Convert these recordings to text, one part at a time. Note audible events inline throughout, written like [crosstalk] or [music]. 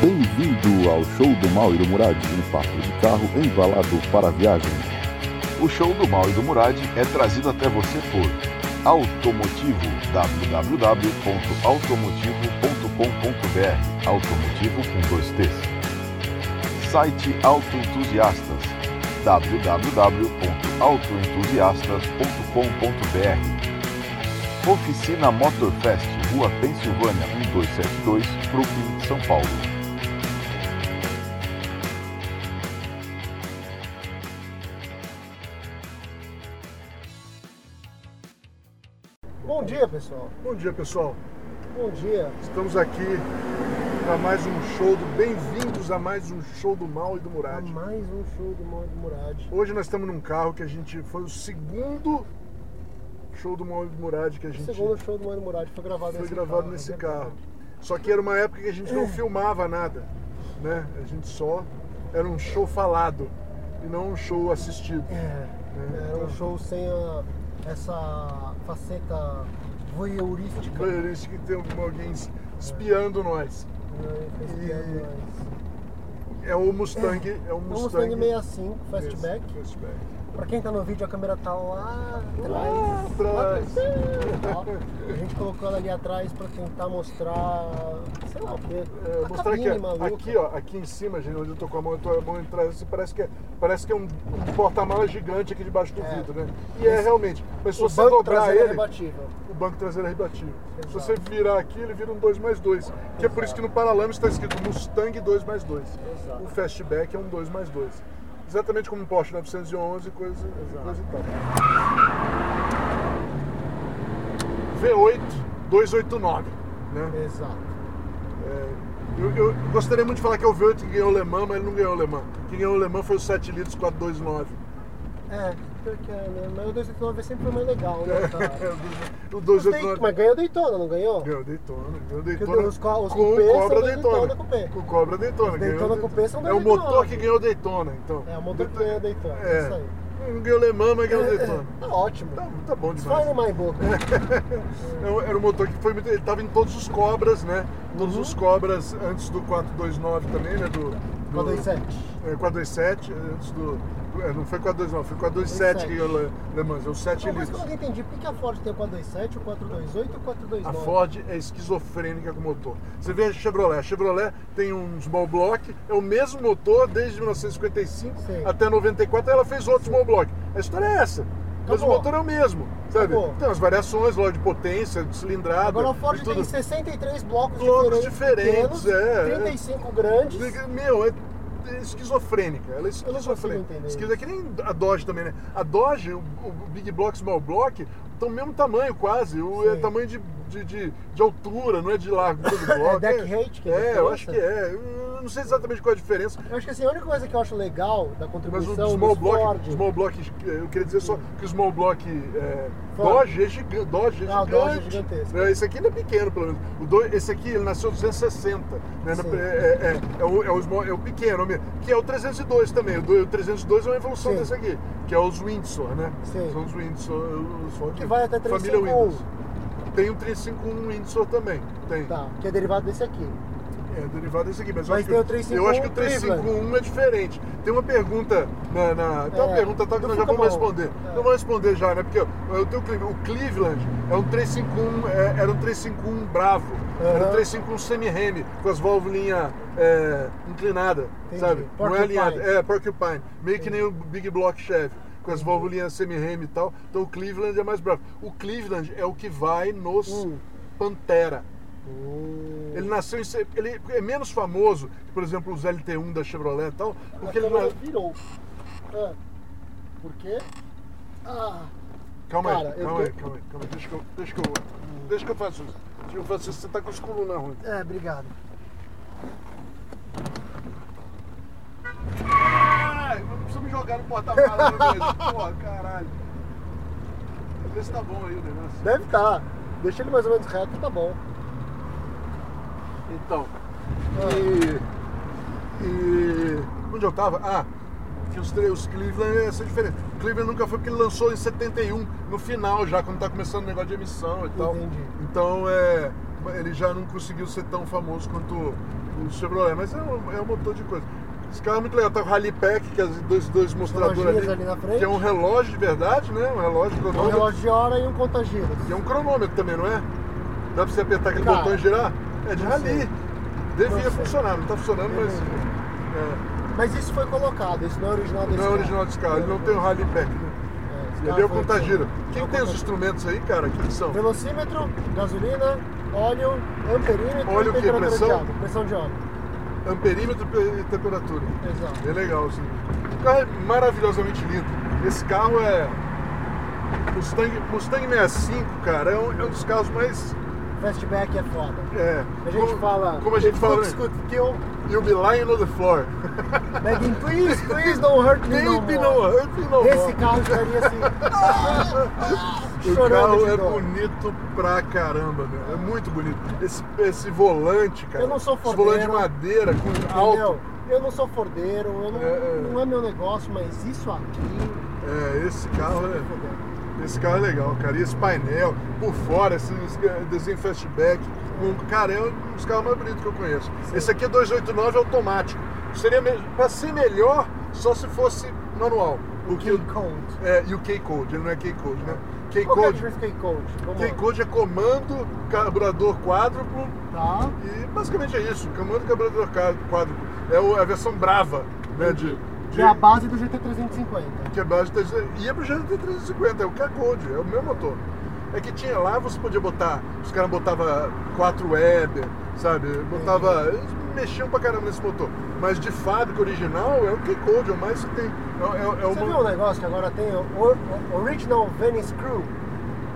Bem-vindo ao Show do Mal e do Murad, um papo de carro embalado para viagem. O Show do Mal e do Murad é trazido até você por Automotivo, www.automotivo.com.br Automotivo com dois T's. Site Autoentusiastas, www.autoentusiastas.com.br Oficina Motorfest, Rua Pensilvânia 1272, Brooklyn, São Paulo. Bom dia, pessoal. Bom dia, pessoal. Bom dia. Estamos aqui para mais um show do. Bem-vindos a mais um show do Mal e do A Murad. mais um show do Mal do Murad. Hoje nós estamos num carro que a gente. Foi o segundo show do do Murad que a O gente segundo show do do Murad foi gravado foi nesse gravado carro. nesse é carro. verdade. Só que era uma época que a gente não filmava nada, né? A gente só. Era um show falado e não um show assistido. É, né? era um show sem a- essa faceta voyeurística. Isso que tem alguém espiando nós. né, espiando E- nós. É o Mustang. É o É Mustang. Mustang 65 Fastback. Esse, Fastback. Pra quem tá no vídeo, a câmera tá lá atrás. Lá atrás. A gente colocou ela ali atrás pra tentar mostrar, sei lá o quê. É, mostrar ó, maluca. aqui, ó, aqui em cima, gente, onde eu tô com a mão, eu tô a mão atrás, assim, parece que é, parece que é um, um porta-malas gigante aqui debaixo do É. vidro, né? E é realmente. Mas se você dobrar é ele, rebatível. o banco traseiro é rebatível. Se Exato. você virar aqui, ele vira um 2 mais 2. Que é por isso que no Paralamas está escrito Mustang 2 mais 2. Exato. O Fastback é um 2 mais 2. Exatamente como um Porsche 911 e coisa, coisa e tal. V8 289, né? Exato. É, eu, eu gostaria muito de falar que é o V8 que ganhou o Le Mans, mas ele não ganhou o Le Mans. Quem ganhou o Le Mans foi o 7 litros 429. É, pior que é, né? Mas o 289 sempre foi mais legal, né, [laughs] cara? o Os 289 Daytona- Mas ganhou Daytona, não ganhou? ganhou Daytona. Ganhou Daytona os co- os com o Cobra Daytona. Daytona. Com o Cobra Daytona. Daytona cupê são É o 289. motor que ganhou Daytona, então. É, o motor que ganhou Daytona, É. isso aí. Não ganhou Le Mans, mas ganhou o Daytona. Tá ótimo. Tá, tá bom demais. no my book. É, Era um motor que foi muito. Ele estava em todos os Cobras, né? Todos Uhum. os Cobras antes do 429 também, né? Do, do 427. É, 427, antes do. é, não foi 429, foi 427 que ganhou Le Mans, é o 7 Uma coisa que eu litros. nunca entendi, por que a Ford tem o 427, o 428 e o A 429? Ford é esquizofrênica com o motor. Você vê a Chevrolet. A Chevrolet tem um small block, é o mesmo motor desde 1955 Sim. até 94. Ela fez outro small block. A história é essa. Mas o Acabou. motor é o mesmo, sabe? Acabou. Tem as variações, lógico, de potência, de cilindrada. Agora a Ford tem tudo. 63 blocos, Blocos diferentes, diferentes, pequenos, é, é. 35 grandes. Meu, é esquizofrênica. Ela é esquizofrênica. Esquizo- É que nem a Dodge também, né? A Dodge, o, o Big Block, Small Block, estão mesmo tamanho quase. O é tamanho de, de, de, de altura, não é de largura do [laughs] bloco. deck height que é É, eu acho que é. Eu não sei exatamente qual é a diferença. Eu acho que assim, a única coisa que eu acho legal da Mas contribuição o small block, Ford... small block, eu queria dizer só que o small block é, Ford. Dodge é gigante. Dodge é Ah, o gigante. Dodge é gigantesco. É, Esse aqui ainda é pequeno, pelo menos. O esse aqui, ele nasceu em 260. Né? É, é, é, o, é, o small- é o pequeno, que é o 302 também. O, do- o 302 é uma evolução Sim. desse aqui, que é os Windsor, né? Sim. São os Windsor. Os Que vai até Família 351. Windows. Tem o 351 Windsor também. Tem. Tá, que é derivado desse aqui. É, derivado desse aqui, mas, eu, Mas acho tem o que, 351 eu acho que o 351 é diferente. Tem uma pergunta na. na- tem uma É, pergunta tal que do nós já vamos responder. É. Então vamos responder já, né? Porque eu tenho o Cleveland, o Cleveland é um 351, é, era um 351 bravo, era um Aham. 351 semi-reme, com as válvulinhas é, inclinadas, sabe? Não é Porcupine. alinhada. É, Porcupine. Meio que nem o Big Block Chevy. Com as válvulinhas semi-reme e tal. Então o Cleveland é mais bravo. O Cleveland é o que vai nos Hum. Pantera. Hum. Ele nasceu em. Ele é menos famoso por exemplo, os LT1 da Chevrolet e tal, porque a ele. câmera na- virou. Ah, por quê? Ah, Calma Cara, aí, calma aí, tô- calma aí, calma aí. Deixa que eu. Deixa que eu, deixa que eu faço isso. Deixa que eu faço isso. Você tá com os colunas ruins. é, obrigado. Ai, não precisa me jogar no porta-malas. Porra, caralho. Vê se tá bom aí o negócio. Deve estar. Deixa ele mais ou menos reto, tá bom. Então. Ah. E. E. Onde eu tava? Ah, que os, os Cleveland ia ser diferente. O Cleveland nunca foi porque ele lançou em 71, no final já, quando tá começando o negócio de emissão e tal. Entendi. Então é. ele já não conseguiu ser tão famoso quanto o Chevrolet, mas é um, é um motor de coisa. Esse carro é muito legal, tá com o Rally Pack, que é dois, dois mostradores ali, ali na frente. que é um relógio de verdade, né? Um relógio Um cronômetro. relógio de hora e um contagiros. E é um cronômetro também, não é? Dá pra você apertar aquele Cara, botão e girar? É de não rally. sei. Devia Não funcionar, não tá funcionando, mas. Deveria. é, Mas isso foi colocado, isso não é original desse não é carro. original desse carro, ele não tem o Rally né? É, é o contagira. é Quem tem os instrumentos aí, cara? O que são? Velocímetro, gasolina, óleo, amperímetro Óleo e temperatura Pressão? de água. Pressão de óleo. Amperímetro e temperatura. Exato. É legal, assim. O carro é maravilhosamente lindo. Esse carro é. Mustang, Mustang 65, cara, é um, é um dos carros mais. Fastback é foda. É, A gente como, fala. Como a gente "It fala. né? to kill. You'll be lying on the floor. Begging, please, please don't hurt me no Baby, more." no hurt me no Esse more. carro estaria assim. O carro é dor. bonito pra caramba, meu. É muito bonito. Esse, esse volante, cara. Eu não sou Esse fordeiro. volante de madeira com Entendeu? alto. Eu não sou fordeiro, eu não, É, é. não é meu negócio, mas isso aqui. É, esse carro é. Esse carro é legal, cara. E esse painel, por fora, esse desenho fastback. Um, cara, é um dos carros mais bonitos que eu conheço. Esse aqui é 289 automático. Seria. Pra ser melhor, só se fosse manual. O o- K-Code. É, e o K-Code, ele não é K-Code, né? É K-Code. K-Code? É comando, carburador quádruplo Tá. e basicamente é isso. Comando, carburador quádruplo. É o- a versão brava, né? De- Que é a base do GT350. que é base de ia pro GT350, é o K-Code, é o meu motor. É que tinha lá, você podia botar, os caras botavam 4 Weber, sabe? Botava. Eles mexiam pra caramba nesse motor. Mas de fábrica original é o K-Code, é o mais que tem. É, é, é Você uma- viu um negócio que agora tem o Original Venice Crew?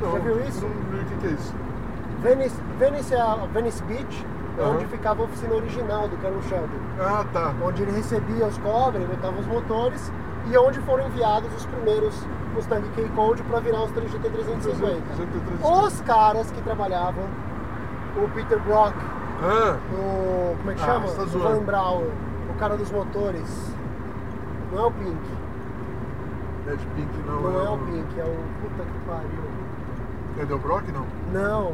Não, Já viu isso? Não vi o que, que é isso. Venice, Venice é a Venice Beach, é Aham. onde ficava a oficina original do Carol Shelby. Ah, tá. Onde ele recebia os cobres, botava os motores e onde foram enviados os primeiros Mustang K-Code para virar os 3 GT350. GT350. Os caras que trabalhavam, o Peter Brock, Ah, o. como é que Ah, chama? tá zoando. vou lembrar o, o cara dos motores. Não é o Pink. é de Pink, não. Não é o o Pink, é o. Puta que pariu. É Del Brock, não? Não.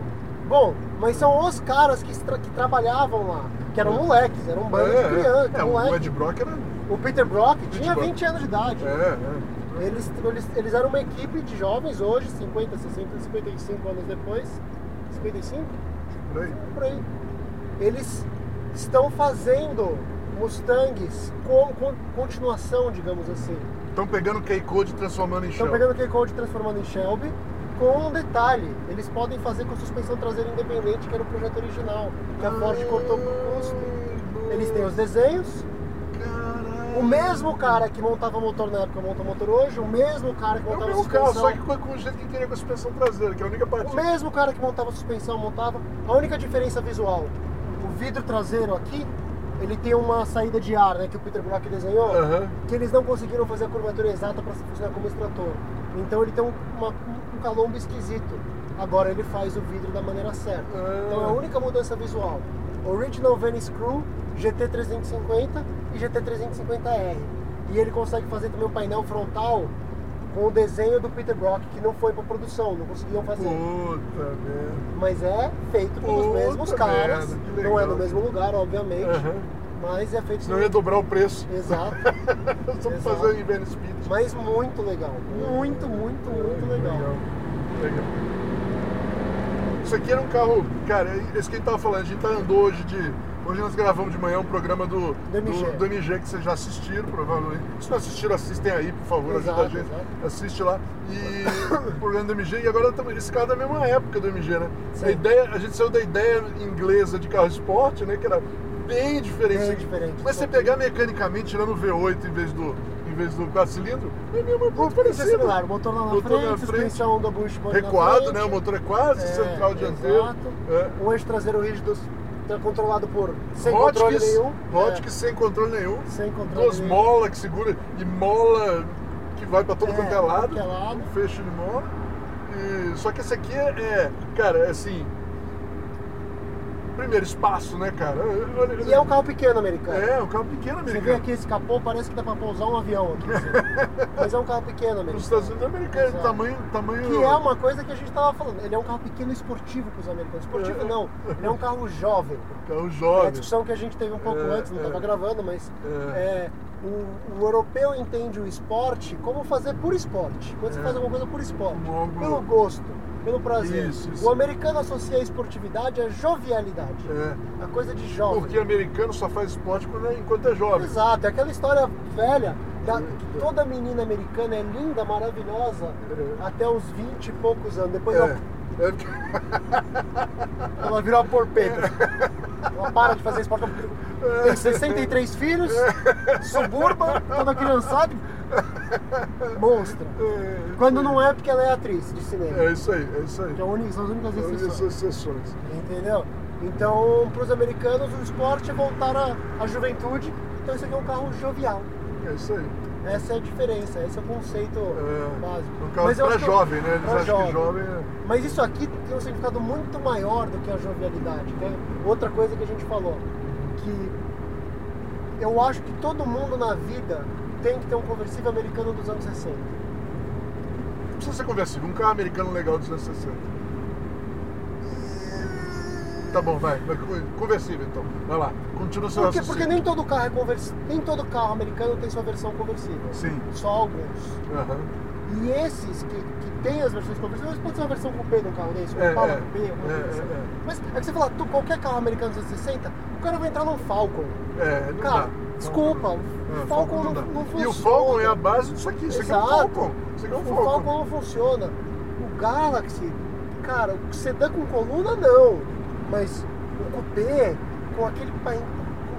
Bom, mas são os caras que, tra- que trabalhavam lá. Que eram moleques, eram um bando de crianças. é, o moleque. Ed Brock era. O Peter Brock tinha Brock. 20 anos de idade. É, é. Eles, eles, eles eram uma equipe de jovens hoje, 50, 60, 55 anos depois. 55? Por aí. Por aí. Eles estão fazendo Mustangs com, com continuação, digamos assim. Estão pegando o K-Code e transformando em Estão Shell. pegando o K-Code e transformando em Shelby com um detalhe. Eles podem fazer com suspensão traseira independente, que era o projeto original, que a Ford cortou por custo. Eles têm os desenhos, o mesmo cara que montava motor na época monta motor hoje, o mesmo cara que É o montava mesmo carro, suspensão. só que com, com o jeito que queria com a suspensão traseira, que é a única parte. O mesmo cara que montava suspensão montava. A única diferença visual, o vidro traseiro aqui, ele tem uma saída de ar, né, que o Peter Brock desenhou, Aham. que eles não conseguiram fazer a curvatura exata para funcionar como extrator. Então ele tem um, uma- um calombo esquisito. Agora ele faz o vidro da maneira certa. Ah. Então é a única mudança visual. Original Venice Crew, GT350 e GT350R. E ele consegue fazer também o painel frontal com o desenho do Peter Brock, que não foi para produção, não conseguiam fazer. Puta. Mas é feito pelos Puta mesmos caras. não é no mesmo lugar, obviamente. Aham. Mas é feito Senão ia dobrar o preço. Exato. [laughs] Só Exato. fazer em Venice Beach. Mas muito legal. Muito, muito, muito legal. Legal. Isso aqui era um carro, cara, esse que a gente tava falando, a gente tá andou hoje de. Hoje nós gravamos de manhã um programa do, Do MG. do, do MG que vocês já assistiram, provavelmente. Se não assistiram, assistem aí, por favor, Exato, ajuda a gente. exato. Assiste lá. E [coughs] o programa do MG, e agora esse carro é da mesma época do MG, né? Sim. A, ideia, a gente saiu da ideia inglesa de carro esporte, né? Que era bem diferente. Bem diferente. Mas você pegar mecanicamente, tirando o V8 em vez do, em vez do 4 cilindros, é mesmo muito é parecido. similar, o motor lá na Motor frente, na suspensão da Recuado, frente. né? O motor é quase É, central dianteiro. Exato. É. O eixo traseiro rígido tá controlado por sem controle nenhum. Hotkeys sem controle nenhum. É, sem controle Duas nenhum. molas que segura e mola que vai pra todo É, quanto é lado. Um fecho de mola. E- só que esse aqui é, é, cara, é assim. Primeiro, espaço, né, cara? E é um carro pequeno americano. É, um carro pequeno Você vê americano. aqui esse capô, parece que dá pra pousar um avião aqui. assim. [laughs] Mas é um carro pequeno Nos americano. Estados Unidos é americano, Exato. tamanho, tamanho. Que é uma coisa que a gente tava falando. Ele é um carro pequeno esportivo para os americanos. Esportivo É. não. Ele é um carro jovem. carro É a jovem. discussão que a gente teve um pouco É, antes, não é. estava gravando, mas É. é, o, o europeu entende o esporte como fazer por esporte. Quando você É. faz alguma coisa por esporte. Algo- Pelo gosto, pelo prazer. Isso, isso. O americano associa a esportividade à jovialidade. É. A coisa de jovem. Porque americano só faz esporte quando é- enquanto é jovem. Exato, é aquela história velha da, que toda menina americana é linda, maravilhosa, É. até os 20 e poucos anos. Depois É. ela, É. [laughs] ela vira uma porpeta. Ela para de fazer esporte. Tem 63 filhos, suburba, toda criançada. [laughs] Monstra. Quando não é porque ela é atriz de cinema. É isso aí, é isso aí. Que é única- são as únicas São exceções. exceções. Entendeu? Então, para os americanos, o esporte é voltar à, à juventude. Então, isso aqui é um carro jovial. É isso aí. Essa é a diferença, esse é o conceito É, básico. um carro acho que- jovem, né? Eles acham que jovem é. Mas isso aqui tem um significado muito maior do que a jovialidade. Que é outra coisa que a gente falou. Que eu acho que todo mundo na vida tem que ter um conversível americano dos anos 60. Não precisa ser conversível, um carro americano legal dos anos 60. Tá bom, vai. Conversível então. Vai lá. Continua seu Por quê? raciocínio. Porque nem todo carro é convers... nem todo carro americano tem sua versão conversível. Sim. Só alguns. Aham. E esses que, que têm as versões conversíveis, pode ser uma versão coupé de um carro desse, um É, Impala é. coupé, alguma É, coisa assim. é, é. Mas é que você fala, tu, qualquer carro americano dos anos 60, o cara vai entrar num Falcon. É, não Cara, dá. Desculpa, É, o Falcon não, não funciona. E o Falcon é a base disso aqui. Isso aqui é um Exato. Falcon. Isso aqui é um O Falcon. Falcon não funciona. O Galaxy, cara, o sedã com coluna não. Mas o coupé, com aquele pain...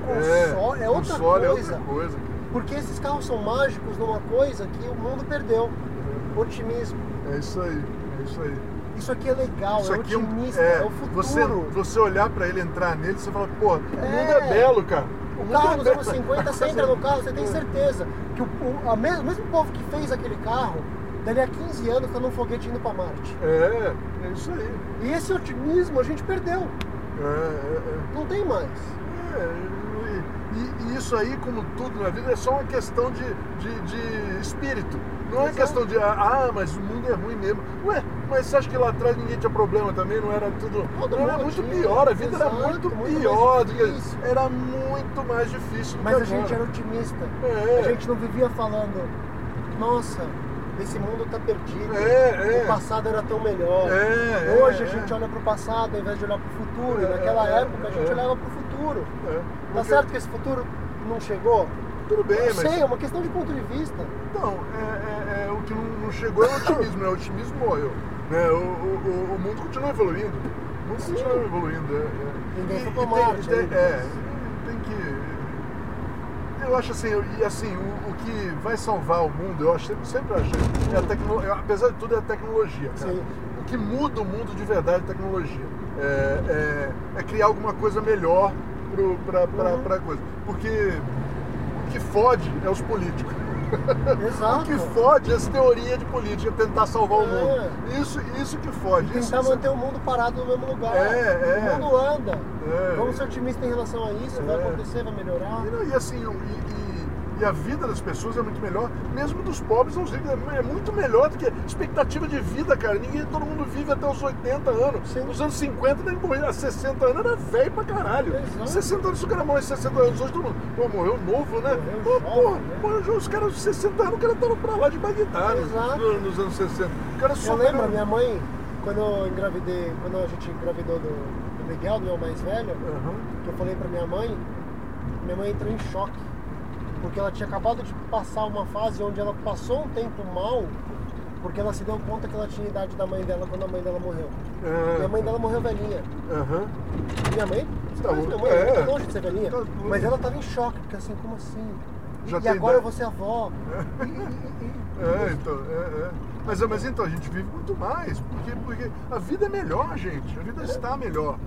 com console, é, outra console é outra coisa. Porque esses carros são mágicos numa coisa que o mundo perdeu. Otimismo. É isso aí. É isso aí. Isso aqui é legal, Isso é aqui é otimista, É, é, o futuro. Você, você olhar pra ele entrar nele, você fala, pô, o mundo É. é belo, cara. O carro é nos anos 50, você entra no carro, você tem certeza que o, o a mes- o mesmo povo que fez aquele carro, dali a 15 anos tá num foguete indo pra Marte. É, é isso aí. E esse otimismo a gente perdeu. É, é, Não tem mais. é. Isso aí, como tudo na vida, é só uma questão de, de, de espírito. Não é questão de, ah, mas o mundo é ruim mesmo. Ué, mas você acha que lá atrás ninguém tinha problema também? Não era tudo. Todo não era muito tinha, pior, a vida exato, era muito, muito pior. do que- difícil. Era muito mais difícil. Mas a gente era agora. otimista. É. A gente não vivia falando, nossa, esse mundo tá perdido. É, é. O passado era tão melhor. É, Hoje é, a gente é. olha pro passado ao invés de olhar pro futuro. É, naquela época a gente olhava pro futuro. É, Tá certo que esse futuro não chegou? Tudo bem, Eu mas. sei, é uma questão de ponto de vista. Então, é, é- é, o que não, não chegou é o otimismo, né? O otimismo morreu. Né? O, o, o- mundo continua evoluindo. O mundo Sim. continua evoluindo. É, é. Ninguém E- foi pra tem- Marte tem- ainda. É, tem que. Eu acho assim, e assim, o, o que vai salvar o mundo, eu acho, sempre, sempre achei, é a tecnologia, apesar de tudo, é a tecnologia, cara. Sim. O que muda o mundo de verdade é a tecnologia. É, é- é criar alguma coisa melhor pro, pra, pra, Uhum. pra coisa. Porque o que fode é os políticos. [laughs] Exato. O que fode é essa teoria de política, tentar salvar o É. mundo. Isso, isso que fode. Isso, Tentar isso- manter o mundo parado no mesmo lugar. É, é. O mundo anda. É. Vamos ser otimistas em relação a isso. Vai É. acontecer, vai melhorar. E, e assim, o- e, e- a vida das pessoas é muito melhor, mesmo dos pobres aos ricos, é é muito melhor do que expectativa de vida, cara. Ninguém, todo mundo vive até os 80 anos. Sim. Nos anos 50, nem morrer a 60 anos era velho pra caralho. Exato. 60 anos, se o cara morre 60 anos hoje, todo mundo, pô, morreu novo, né? Morreu Pô, jovem, né? os caras de 60 anos, o cara tava pra lá de Bagdá nos, Exato. no- nos anos 60. O cara só Eu lembro, minha mãe, quando eu engravidei, quando a gente engravidou do, do Miguel, do meu mais velho, Aham. que eu falei pra minha mãe, minha mãe entrou em choque. Porque ela tinha acabado de passar uma fase onde ela passou um tempo mal, porque ela se deu conta que ela tinha a idade da mãe dela quando a mãe dela morreu. É. E a mãe dela morreu velhinha. Aham. Minha mãe, você Tá conhece bom. minha mãe, É. ela tá longe de ser velhinha. Tá. Mas ela tava em choque, porque assim, como assim? Já e agora eu vou ser avó. E- e- e- e- [laughs] É, então, é, é. Mas, mas então, a gente vive muito mais, porque, porque a vida é melhor, gente. A vida está melhor.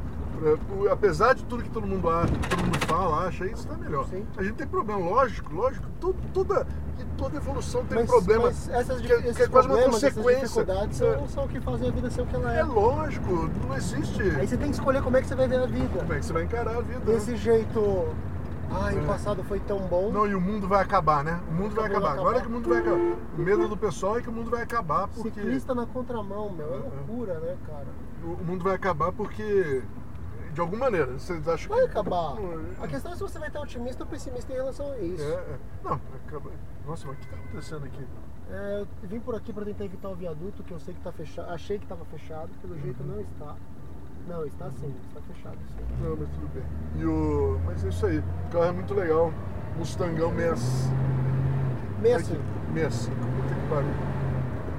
O- apesar de tudo que todo mundo, acha, todo mundo fala, acha, isso tá melhor. Sim. A gente tem problema, lógico, lógico. Tudo, toda, toda evolução tem Mas, problema. mas essas, que, é- esses que é quase uma problemas, essas consequência. dificuldades são, são o que fazem a vida ser o que ela É, é. é lógico, não existe. Aí você tem que escolher como é que você vai ver a vida. Como é que você vai encarar a vida? né? Desse jeito, ai, o É. passado foi tão bom. Não, e o mundo vai acabar, né? O mundo vai O acabar. vai Agora acabar. que o mundo vai acabar. O medo do pessoal é que o mundo vai acabar porque. Ciclista na contramão, meu, é É, é. loucura, né, cara? O mundo vai acabar porque. De alguma maneira. Vocês acham Vai que. acabar. Não, A questão é se você vai estar otimista ou pessimista em relação a isso. É, é. Não, acaba. Nossa, mas o que tá acontecendo aqui? É, eu vim por aqui para tentar evitar o viaduto, que eu sei que tá fechado. Achei que estava fechado, pelo jeito Uhum. não está. Não, está sim, está fechado sim. Não, mas tudo bem. E o. Mas é isso aí. O carro é muito legal. Mustangão 65. Meio Aqui, assim. 65. Puta que pariu.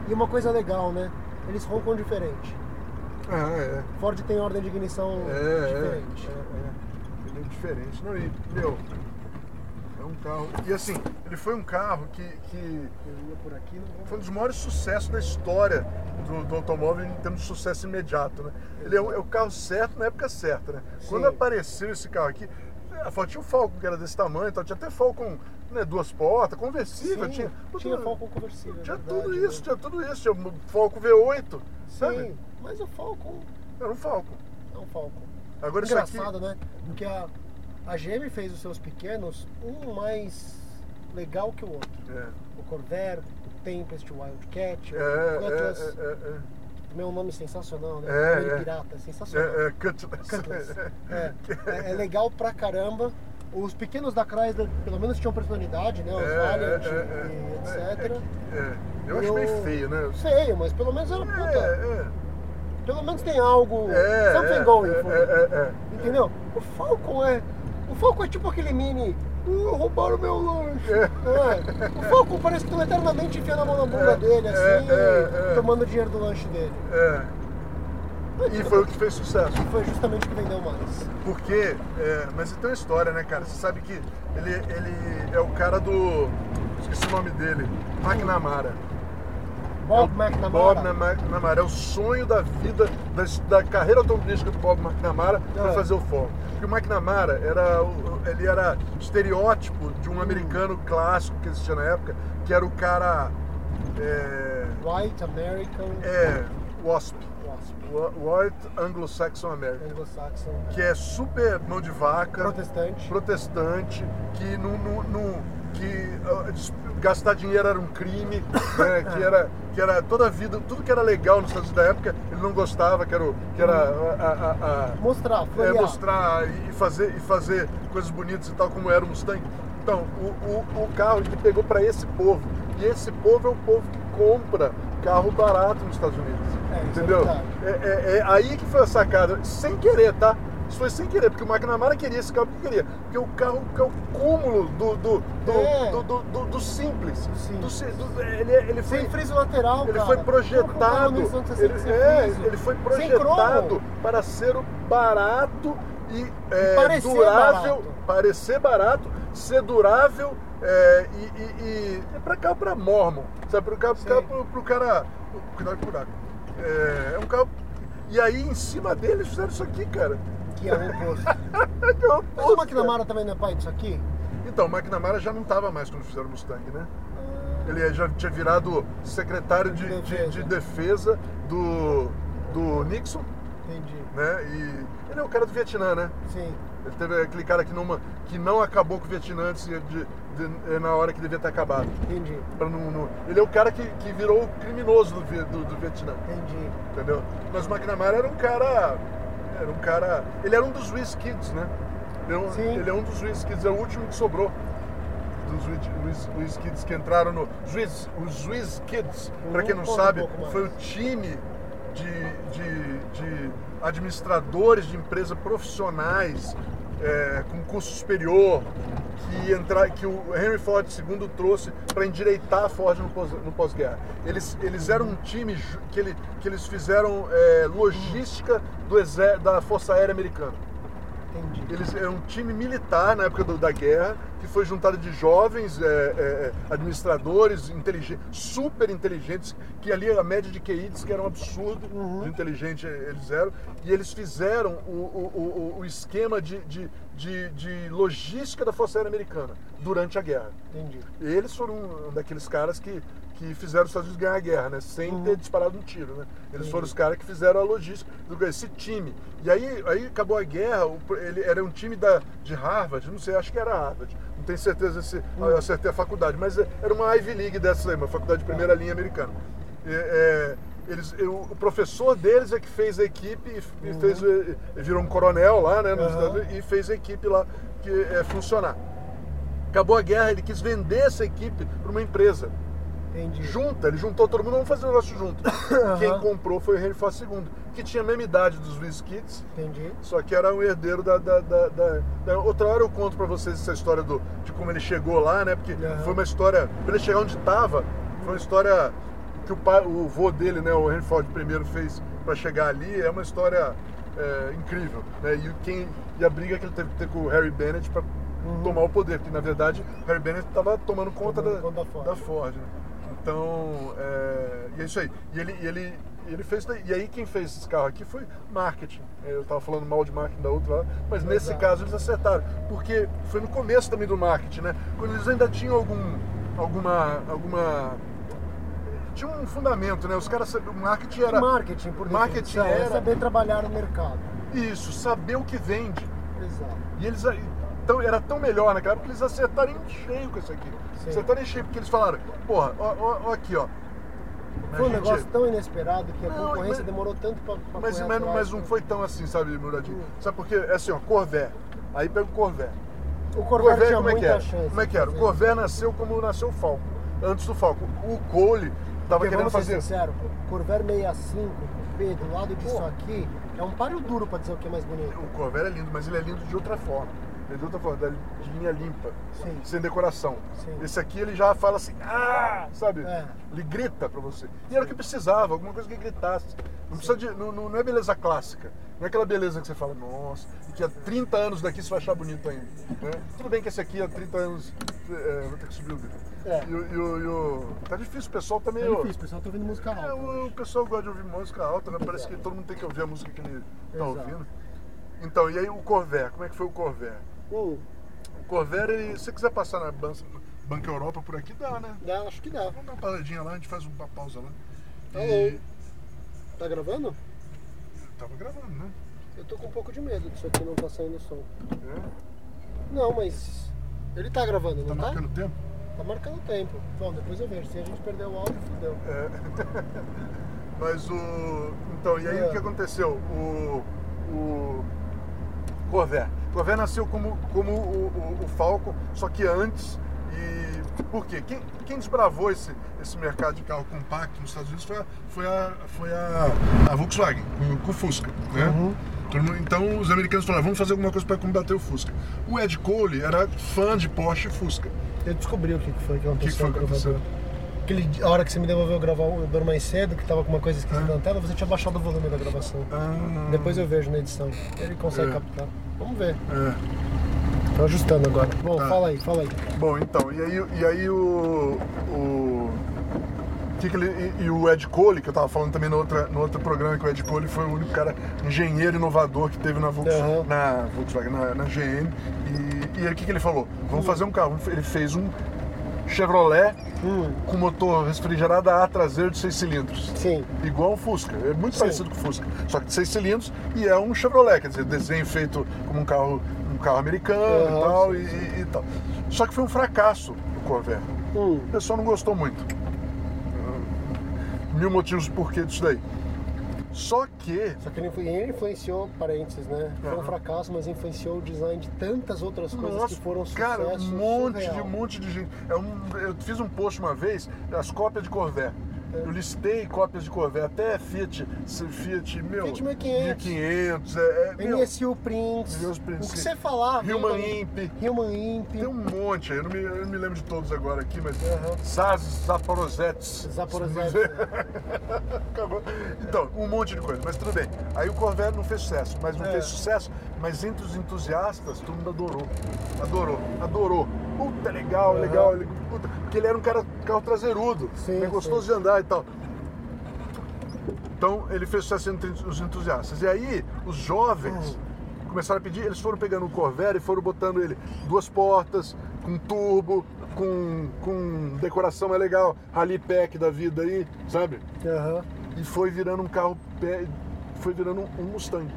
E uma coisa legal, né? Eles roncam diferente. Ah, é. Ford tem ordem de ignição É, diferente. É, é, é. Ele é diferente. Não, e, meu, é um carro. E assim, ele foi um carro que, que Eu ia por aqui, foi um dos maiores sucessos da história do, do automóvel em termos de sucesso imediato, né? Ele é o, é o carro certo na época certa, né? Quando Sim. apareceu esse carro aqui, a Ford tinha o Falcon que era desse tamanho, então tinha até Falcon, né, duas portas, conversível, Sim, tinha, tinha tudo- Falcon conversível. tinha é verdade, tudo né? isso, tinha tudo isso, tinha Falcon V8, sabe? Mas o Falcon Era um Falcon. é um Falcon. Agora isso aqui, Engraçado, né? Porque a, a GM fez os seus pequenos um mais legal que o outro. é, O Corvair, o Tempest, o Wildcat, é, o Cutlass. é, é, é, Também é um nome sensacional, né? É, é. pirata, sensacional. é, é, Cutlass. Cutlass. [laughs] É, é, é legal pra caramba. Os pequenos da Chrysler, pelo menos, tinham personalidade, né? Os É, Valiant é, é, e é, etc. É, é. Eu acho meio feio, né? Feio, mas pelo menos era É, puta. É. Pelo menos tem algo. É, something é, going é, for é, é, é. Entendeu? O Falcon é. O Falcon é tipo aquele mini. "Uh, roubaram meu lanche. É. É. O Falcon parece que estão eternamente enfiando a mão na bunda É, dele, é, assim, é, é. tomando dinheiro do lanche dele. É. E foi o que fez sucesso. E foi justamente o que vendeu mais. Porque, é, mas tem uma história, né, cara? Você sabe que ele, ele é o cara do. Esqueci o nome dele. McNamara. Bob É o McNamara. Bob McNamara. É o sonho da vida, da, da carreira automobilística do Bob McNamara É. fazer o Ford. Porque o McNamara era, o- ele era estereótipo de Hum. um americano clássico que existia na época, que era o cara. É, White American é Wasp. Wasp. Wa- White Anglo-Saxon American. Anglo-Saxon. Que é super mão de vaca. Protestante. protestante, que não- que ah, gastar dinheiro era um crime, né, que era que era toda a vida, tudo que era legal nos Estados Unidos da época, ele não gostava, que era, que era a- a- a- Mostrar, é, mostrar e fazer, e fazer coisas bonitas e tal, como era o Mustang. Então, o, o, o carro ele pegou para esse povo. E esse povo é o povo que compra carro barato nos Estados Unidos. É, é entendeu? É, é- é aí que foi a sacada. Sem querer, tá? Isso foi sem querer, porque o McNamara queria esse carro porque queria. Porque o carro que é o cúmulo do, do, do, É. do, do- do- do simples. Sim. Do do- ele, ele foi, Sem friso lateral, ele cara. foi projetado. Ele, é, ele foi projetado para ser o barato e é, parecer durável, barato. parecer barato, ser durável é, e, e, e é pra cá pra Mormon, sabe? Pro, carro, pro, Sim. carro, pro, pro cara. Cuidado com o buraco. É, é um carro. E aí em cima dele eles fizeram isso aqui, cara. Que é o oposto. [laughs] É o Mas o McNamara também não é pai disso aqui? Então, o McNamara já não estava mais quando fizeram o Mustang, né? Ele já tinha virado secretário de, de- Defesa. de defesa do, do Nixon, Entendi. né? E ele é o cara do Vietnã, né? Sim. Ele teve aquele cara que não, que não acabou com o Vietnã antes de, de- de- na hora que devia ter acabado. Entendi. Pra não, não- ele é o cara que, que virou o criminoso do, do, do Vietnã, Entendi. entendeu? Mas o McNamara era um cara. Era um cara. Ele era um dos Whiz Kids, né? Ele é um, Sim. ele é um dos Whiz Kids, é o último que sobrou. Dos Whiz Kids que entraram no. Os Whiz, os Whiz Kids, pra quem não um sabe, mais. foi o time de, de, de administradores de empresas profissionais é, com curso superior que, entra, que o Henry Ford II trouxe para endireitar a Ford no pós- pós-guerra. eles, eles eram um time que, ele, que eles fizeram é, logística do exé- da Força Aérea Americana. Entendi. Eles é um time militar na época do- da guerra que foi juntado de jovens é, é, administradores inteligentes, super inteligentes, que ali a média de QI diz que era um absurdo Uhum. inteligente eles eram, e eles fizeram o, o- o- o esquema de, de, de, de logística da Força Aérea Americana durante a guerra. Entendi. Eles foram um daqueles caras que, que fizeram os Estados Unidos ganhar a guerra, né? Sem Uhum. ter disparado um tiro, né? Eles foram os caras que fizeram a logística, do, esse time. E aí, aí acabou a guerra, ele era um time da, de Harvard, não sei, acho que era Harvard. Não tenho certeza se eu acertei a faculdade, mas é- era uma Ivy League dessa aí, uma faculdade de primeira linha americana. É, é, eles, eu- o professor deles é que fez a equipe e, e fez, e virou um coronel lá, né? Uhum. E fez a equipe lá que, é, funcionar. Acabou a guerra, ele quis vender essa equipe para uma empresa. Entendi. Junta, ele juntou todo mundo, vamos fazer um negócio junto. [coughs] Quem comprou foi o Henry Ford II, que tinha a mesma idade dos Luiz Kids, Entendi. só que era um herdeiro da. da, da- da- Outra hora eu conto pra vocês essa história do, de como ele chegou lá, né? Porque Aham. foi uma história. Pra ele chegar onde estava, foi uma história que o, pai, o vô dele, né? O Henry Ford I fez pra chegar ali. É uma história é, incrível, né? E, quem, e a briga que ele teve que ter com o Harry Bennett pra tomar o poder, porque na verdade o Harry Bennett estava tomando conta, Tomando da, conta da Ford. da Ford, né? Então, é, e é isso aí. E ele, e ele, ele fez. E aí quem fez esse carro aqui foi marketing. Eu tava falando mal de marketing da outra lá, mas nesse Exato. caso eles acertaram. Porque foi no começo também do marketing, né? Quando eles ainda tinham algum. alguma. alguma. Tinha um fundamento, né? Os caras. O marketing era. Marketing, por Marketing é era- saber trabalhar no mercado. Isso, saber o que vende. Exato. E eles então, era tão melhor naquela época que eles acertaram em cheio com isso aqui. Sim. Acertaram em cheio, porque eles falaram, porra, ó, ó, ó aqui, ó. Foi A um gente- negócio tão inesperado que a Não, concorrência mas- demorou tanto pra, pra Mas, mas, atrás, mas não né? foi tão assim, sabe, Muradinho? Hum. Sabe por quê? É assim, ó, Corvair. Aí pega o Corvair. O Corvair tinha como é que muita era? chance. Como é que era? O Corvair nasceu como nasceu o Falcon. Antes do Falcon. O Cole tava Porque querendo fazer. sincero, Corvair 65, P, do lado disso Pô. aqui, é um páreo duro pra dizer o que é mais bonito. O Corvair é lindo, mas ele é lindo de outra forma. Ele forma, da- de linha limpa, Sim. sem decoração. Sim. Esse aqui ele já fala assim, ah, sabe? É. Ele grita pra você. E era o que precisava, alguma coisa que gritasse. Não, precisa de, não, não- é beleza clássica. Não é aquela beleza que você fala, nossa, e que há 30 anos daqui você vai achar bonito ainda. né? Tudo bem que esse aqui há 30 anos é, vou ter que subir o vídeo. É. E, e e tá difícil, o pessoal tá É meio. difícil, o pessoal tá ouvindo música alta. É, o, o pessoal gosta de ouvir música alta, né? Parece que todo mundo tem que ouvir a música que ele tá Exato. ouvindo. Então, e aí o Corvair, como é que foi o Corvair? Hum, O Corvair, ele, se você quiser passar na Ban- Banca Europa por aqui, dá, né? dá, acho que dá. Vamos dar uma paradinha lá, a gente faz uma pausa lá. Alô? E... Tá gravando? Tava gravando, né? Eu tô com um pouco de medo disso aqui não tá saindo som. É. Não, mas. Ele tá gravando, Tá não tá? marcando tempo? Tá marcando tempo. Bom, depois eu vejo. Se a gente perder o áudio, fudeu. É. [laughs] Mas o. Então, e aí É. o que aconteceu? O. O. Corvair. Corvair nasceu como, como o, o, o Falcon, só que antes. E por quê? Quem, quem desbravou esse, esse mercado de carro compacto nos Estados Unidos foi a, foi a, foi a, a Volkswagen, com, o Fusca. Né? Uhum. Então os americanos falaram, vamos fazer alguma coisa para combater o Fusca. O Ed Cole era fã de Porsche e Fusca. Eu descobri o que que foi que que aconteceu foi que o gravador. aconteceu? Aquele, a hora que você me devolveu o gravador mais cedo, que tava com uma coisa esquisita Ah. na tela, você tinha baixado o volume da gravação. Ah, Depois eu vejo na edição. Ele consegue É. captar. Vamos ver. É. Tô ajustando agora. Bom, Tá. fala aí, fala aí. Bom, então, e aí, e aí o. o que que ele, e, e o Ed Cole, que eu tava falando também no, outra, no outro programa, que o Ed Cole foi o único cara engenheiro inovador que teve na, Volks, Aham. na Volkswagen, na, na GM. E, e aí o que, que ele falou? Vamos fazer um carro. Ele fez um Chevrolet Hum, com motor refrigerado a ar traseiro de 6 cilindros. sim. Igual um Fusca, é muito Sim. parecido com o Fusca, só que de seis cilindros e é um Chevrolet, quer dizer, desenho feito como um carro, um carro americano e Aham, tal, e, e- e tal. Só que foi um fracasso o Corvair. Hum, O pessoal não gostou muito. Mil motivos por que disso daí. Só que só que ele, influ- ele influenciou, parênteses, né? Foi um Aham. fracasso, mas influenciou o design de tantas outras coisas Nossa, que foram sucesso cara, um monte de surreal. um monte de gente. Um- eu fiz um post uma vez, as cópias de Corvair. Eu listei cópias de Corvette, até Fiat, Fiat, meu, Fiat 1500. 1500, é, é, meu, NSU Prince. Prince, O que sim. você falava? Human Imp. Human Imp. Tem um monte aí, eu não me, eu não me lembro de todos agora aqui, mas Aham. Saz Zaporozetes. Zaporozhets. [laughs] Acabou. Então, um monte de coisa, mas tudo bem. Aí o Corvette não fez sucesso, mas não É. fez sucesso, mas entre os entusiastas, todo mundo adorou. Adorou, adorou. Puta, legal, Aham. legal. puta, porque ele era um cara carro traseirudo, Sim, né, gostoso de andar e tal. Então ele fez sucesso entre os entusiastas. E aí, os jovens começaram a pedir, eles foram pegando o Corvair e foram botando ele duas portas, com turbo, com, com decoração mais legal, rally pack da vida aí, sabe? Aham. E foi virando um carro, foi virando um- um Mustang.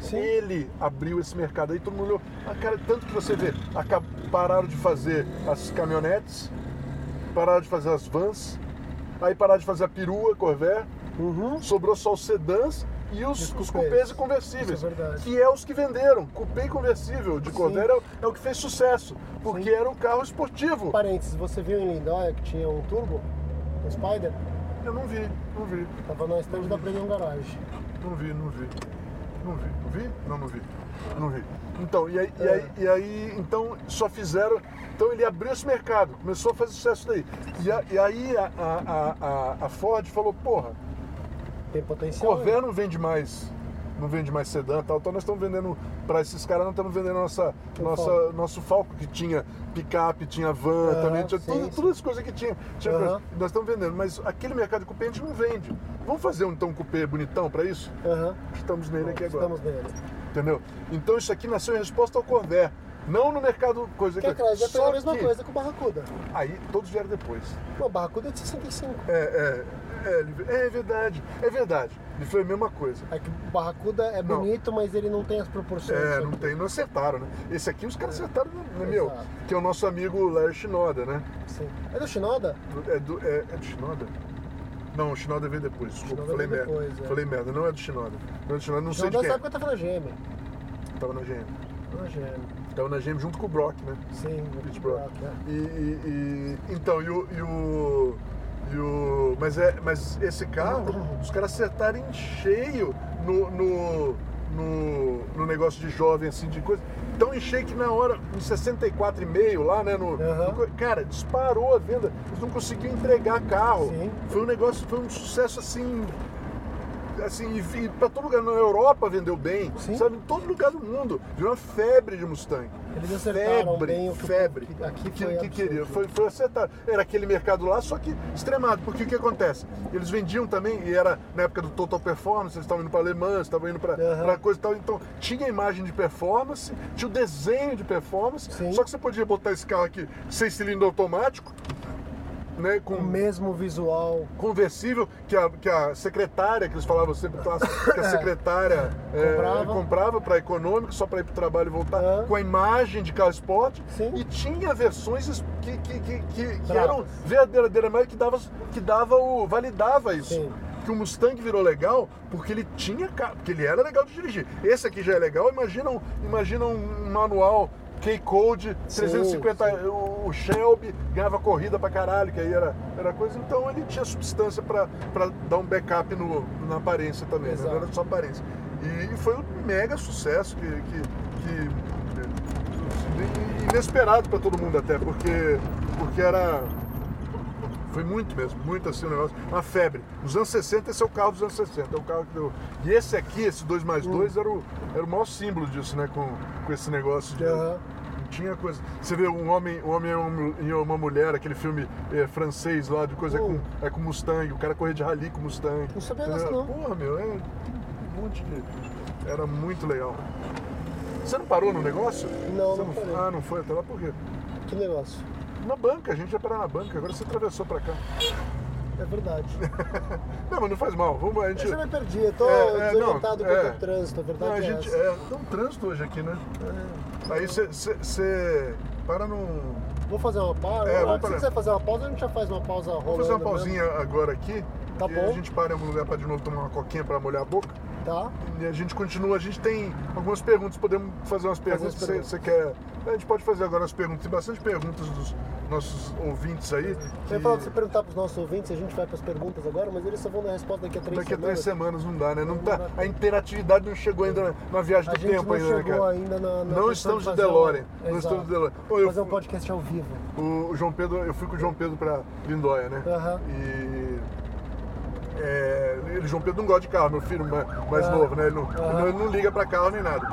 Sim. Ele abriu esse mercado aí, todo mundo olhou. Ah, cara, tanto que você vê, pararam de fazer as caminhonetes, pararam de fazer as vans, aí pararam de fazer a perua, Corvair, Uhum. sobrou só os sedãs e os, E os os cupês. e conversíveis. É que é os que venderam. Cupê e conversível de Corvair é, o- é o que fez sucesso, porque Sim. era um carro esportivo. Parênteses, você viu em Lindóia que tinha um turbo? Um Spider? Eu não vi, não vi, Tava no stand da Premium Garage. não vi, não vi. Não vi, não vi? Não, não vi. Não vi. Então, e aí, e É. aí, e aí, então, só fizeram. Então ele abriu esse mercado, começou a fazer sucesso daí. E, a- e aí a, a, a- a- Ford falou, porra, Tem potencial. Corvair não vende mais, não vende mais sedã e tal, então nós estamos vendendo para esses caras, nós estamos vendendo nossa, O nossa, Falcon. nosso Falco que tinha picape, tinha van, Aham, também tinha sim, tudo, sim. todas as coisas que tinha, tinha coisa. nós estamos vendendo, mas aquele mercado de cupê a gente não vende. Vamos fazer um, então um cupê bonitão para isso? Aham. Estamos nele aqui agora, Estamos nele. entendeu? Então isso aqui nasceu em resposta ao Corvair. Não no mercado coisa Que atrás já foi a mesma que coisa com o Barracuda. Aí todos vieram depois. O Barracuda é de 65. É, é, é, ele- é verdade, é verdade. Ele foi a mesma coisa. É que o Barracuda é Não. bonito, mas ele não tem as proporções. É, não tem, não acertaram, né? Esse aqui os caras acertaram, né, meu? Exato. Que é o nosso amigo Larry Shinoda, né? Sim. É do Shinoda? É do, é, é do Shinoda? Não, o Shinoda veio depois, desculpa, Shinoda falei merda. depois, é. Falei merda, não é do Shinoda. Não é do Shinoda, não sei de Shinoda quem. é. sabe que eu tava na GM. Tava na GM. Na GM. Tava na GM junto com o Brock, né? Sim, Pit Brock, Brock. né? E, e- e- então, e o, e o, e o- mas, é, mas esse carro, os caras acertaram em cheio no, no, no, no negócio de jovem, assim, de coisa. Tão em cheio que na hora, em 64,5 lá, né? No, Aham. no cara, disparou a venda. Eles não conseguiam entregar carro. Sim. Foi um negócio, foi um sucesso assim. Assim, e, pra todo lugar, na Europa vendeu bem, Sim. sabe? Em todo lugar do mundo. Virou uma febre de Mustang. Eles acertaram febre, bem o que- febre. que aqui que, foi que queria. Foi, foi acertado. Era aquele mercado lá, só que extremado. Porque o que acontece? Eles vendiam também, e era na época do Total Performance, eles estavam indo para Alemã, estavam indo para Aham. coisa e tal. Então tinha a imagem de performance, tinha o desenho de performance, Sim. só que você podia botar esse carro aqui, seis cilindros automático, né? Com O mesmo visual. conversível que a, que a secretária, que eles falavam sempre que a secretária é, Comprava. para econômico, só para ir para o trabalho e voltar, Aham. com a imagem de carro esporte. Sim. E tinha versões es- que, que, que, que, que eram verdadeiramente que dava, que dava o. validava isso. Sim. Que o Mustang virou legal porque ele tinha ca- porque ele era legal de dirigir. Esse aqui já é legal, imagina um, imagina um manual K-Code, Sim, 350, sim. o Shelby ganhava corrida pra caralho, que aí era, era coisa. Então ele tinha substância pra, pra dar um backup no, na aparência também, né? não era só aparência. E, foi um mega sucesso que, que, que- inesperado pra todo mundo até, porque, porque era. Foi muito mesmo, muito assim o negócio. Uma febre. Nos anos 60, esse é o carro dos anos 60. É o carro que deu. E esse aqui, esse 2 mais 2, era, o, era o maior símbolo disso, né? Com, com esse negócio de. Aham. Não tinha coisa. Você vê um homem, um homem e uma- mulher, aquele filme eh, francês lá, de coisa Hum. com, é com Mustang, o cara corre de rally com Mustang. Não sabia dessa, não. Porra, meu, é um monte de. Era muito legal. Você não parou no negócio? Não, Você não parei. Ah, não foi até lá por quê? Que negócio. Na banca, a gente ia parar na banca, agora você atravessou pra cá. É verdade. [laughs] Não, mas não faz mal. Vamos, a gente. Eu já me perdi, eu tô É, é, desorientado não, com é. o trânsito, a Não, verdade a é gente. essa. É, tem um trânsito hoje aqui, né? Aí você para num. Vamos fazer uma pausa? É, Se você quiser fazer uma pausa, a gente já faz uma pausa rolando. Vamos fazer uma mesmo. pausinha agora aqui. Tá bom. a gente para em algum lugar pra de novo tomar uma coquinha pra molhar a boca. Tá? E a gente continua, a gente tem algumas perguntas, podemos fazer umas perguntas. as Você, você quer. A gente pode fazer agora as perguntas. Tem bastante perguntas dos nossos ouvintes aí. Eu que ia falar pra você perguntar pros nossos ouvintes, a gente vai pras perguntas agora, mas eles só vão dar resposta daqui a três Daqui a três semanas. semanas não dá, né? Não Não tá, a interatividade não chegou ainda na, na viagem A do tempo ainda, né, chegou cara? ainda na, na Não estamos de fazer DeLorean. um- Não estamos de DeLorean. Pô, eu Fazer um podcast ao vivo. O João Pedro, eu fui com o João Pedro pra Lindóia, né? Aham. E. É, ele, João Pedro não gosta de carro, meu filho mais, Ah. novo, né? Ele não, Aham. ele não liga pra carro nem nada.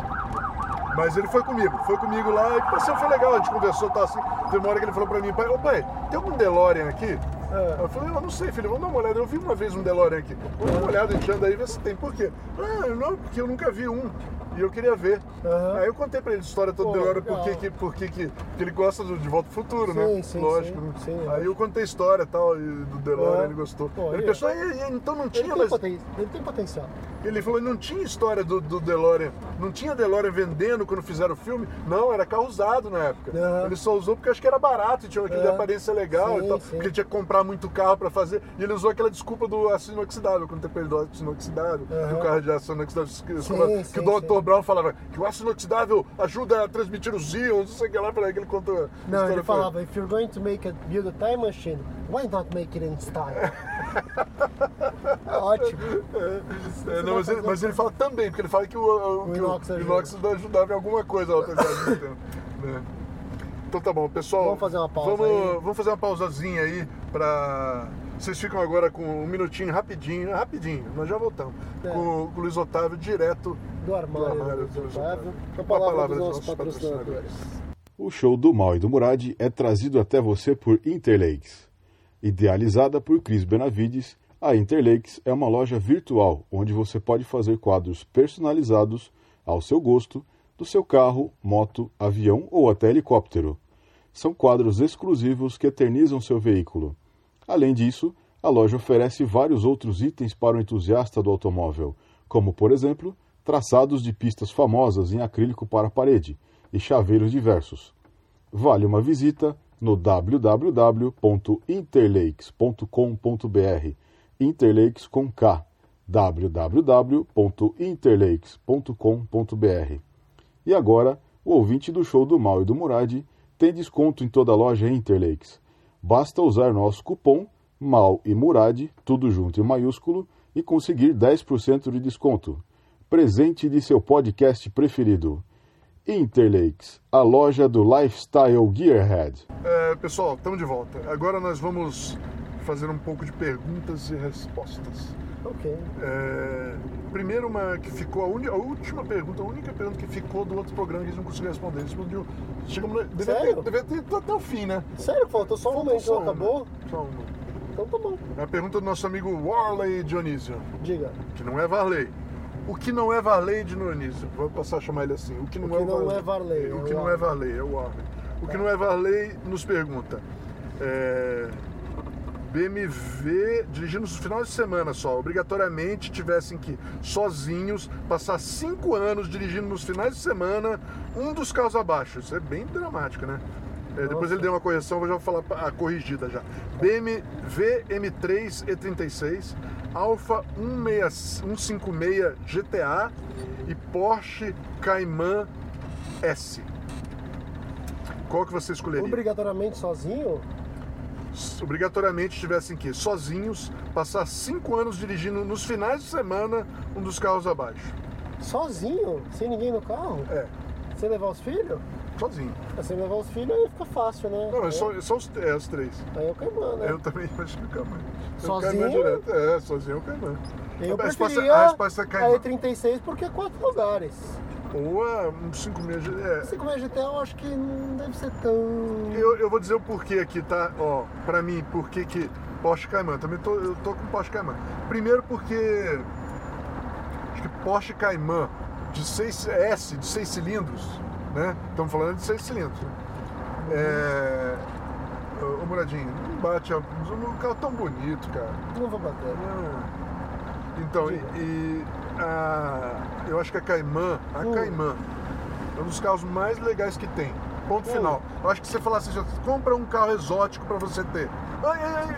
Mas ele foi comigo, foi comigo lá e passou, foi legal, a gente conversou, tá assim. Teve uma hora que ele falou pra mim, pai, ô pai, tem algum DeLorean aqui? É. Eu falei, eu não sei, filho, vamos dar uma olhada. Eu vi uma vez um DeLorean aqui. Vamos dar uma olhada, a gente anda aí e vê se tem. Por quê? Ah, não, porque eu nunca vi um. E eu queria ver. Aham. Aí eu contei pra ele a história toda Pô, do DeLorean, por que, legal. que, por que, ele gosta do De Volta ao Futuro, né? Sim, sim, Lógico. sim, né? sim, Aí lógico. eu contei a história e tal, e do DeLorean, É. ele gostou. Pô, ele pensou, "E- e- então não Ele tinha, tem, mas. poten- ele tem potencial. Ele falou, não tinha história do, do DeLorean. Não tinha DeLorean vendendo quando fizeram o filme. Não, era carro usado na época. Aham. Ele só usou porque acho que era barato, tinha aquele de É. aparência legal Sim, e tal. sim. Porque ele tinha que comprar muito carro pra fazer. E ele usou aquela desculpa do aço inoxidável, quando tem do aço inoxidável, Aham. do carro de aço inoxidável. Que, o Dr. sim. Brown falava que o aço inoxidável ajuda a transmitir os íons, não sei o que lá, para que ele Não, ele falava, if you're going to make a build a time machine, why not make it in style? É [laughs] Ótimo. É, não, mas, ele, mas ele fala também, porque ele fala que o, o, O inox ajuda. ajudava em alguma coisa né? Então tá bom, pessoal. Vamos fazer uma pausa Vamos, aí. vamos fazer uma pausazinha aí pra. Vocês ficam agora com um minutinho rapidinho, rapidinho, nós já voltamos. É. Com, com o Luiz Otávio direto. Do armário, Do armário do Luiz Otávio. Com a Uma palavra, palavra dos dos nossos nossos patrocinadores. O show do Mal e do Murad é trazido até você por Interlakes. Idealizada por Cris Benavides, a Interlakes é uma loja virtual onde você pode fazer quadros personalizados ao seu gosto do seu carro, moto, avião ou até helicóptero. São quadros exclusivos que eternizam seu veículo. Além disso, a loja oferece vários outros itens para o entusiasta do automóvel, como, por exemplo, traçados de pistas famosas em acrílico para a parede e chaveiros diversos. Vale uma visita no www.interlakes.com.br Interlakes com K www.interlakes.com.br E agora, o ouvinte do show do Mal e do Murad tem desconto em toda a loja Interlakes. Basta usar nosso cupom MAL e Murad, tudo junto em maiúsculo, e conseguir 10% de desconto. Presente de seu podcast preferido. Interlakes, a loja do Lifestyle Gearhead. É, pessoal, estamos de volta. Agora nós vamos fazer um pouco de perguntas e respostas. Ok. É, primeiro, uma que ficou, a, uni- a última pergunta, a única pergunta que ficou do outro programa que a gente não conseguiu responder. Explodiu. Chegamos, devia, ter, devia ter até o fim, né? Sério, faltou só um Faltou só não uma. acabou? Só uma. Então tá bom. É a pergunta do nosso amigo Warley Dionísio, Diga. que não é Varley. O que não é Varley de Dionísio? Vou passar a chamar ele assim. O que não, O que é, não é Varley, O é que não é. Varley, é o Warley. O que não é Varley nos pergunta. É, BMW, dirigindo nos finais de semana só, obrigatoriamente tivessem que, sozinhos, passar cinco anos dirigindo nos finais de semana um dos carros abaixo. Isso é bem dramático, né? É, depois ele deu uma correção, eu já vou falar a corrigida já. BMW M3 E36, Alfa 156 GTA e Porsche Cayman S. Qual que você escolheria? Obrigatoriamente sozinho? Obrigatoriamente tivessem que, sozinhos, passar cinco anos dirigindo nos finais de semana um dos carros abaixo. Sozinho? Sem ninguém no carro? É, Sem levar os filhos? sozinho. É, Sem levar os filhos aí fica fácil, né? Não, é só, é só os, é, os três. Aí é o né? Eu também acho que o Cayman. O Sozinho? Direto. É, sozinho é o. Eu a resposta, preferia a resposta é a Cayman. E36 porque é quatro lugares. Ou é um 5 meses. É, Assim como a GT eu acho que não deve ser tão... Eu, eu vou dizer o porquê aqui, tá? Ó, pra mim, por que que Porsche Cayman? Também tô, eu tô com Porsche Cayman. Primeiro porque acho que Porsche Cayman de 6 S, de 6 cilindros, né? Estamos falando de 6 cilindros. né? É... Ô, ô, Muradinho, não bate a... O carro é tão bonito, cara. Não vou bater. Ah. Então, e, e a, eu acho que a Cayman, a Hum. Cayman, é um dos carros mais legais que tem. Ponto Hum. final. Eu acho que você falar assim, compra um carro exótico pra você ter. Ai, ai, ai.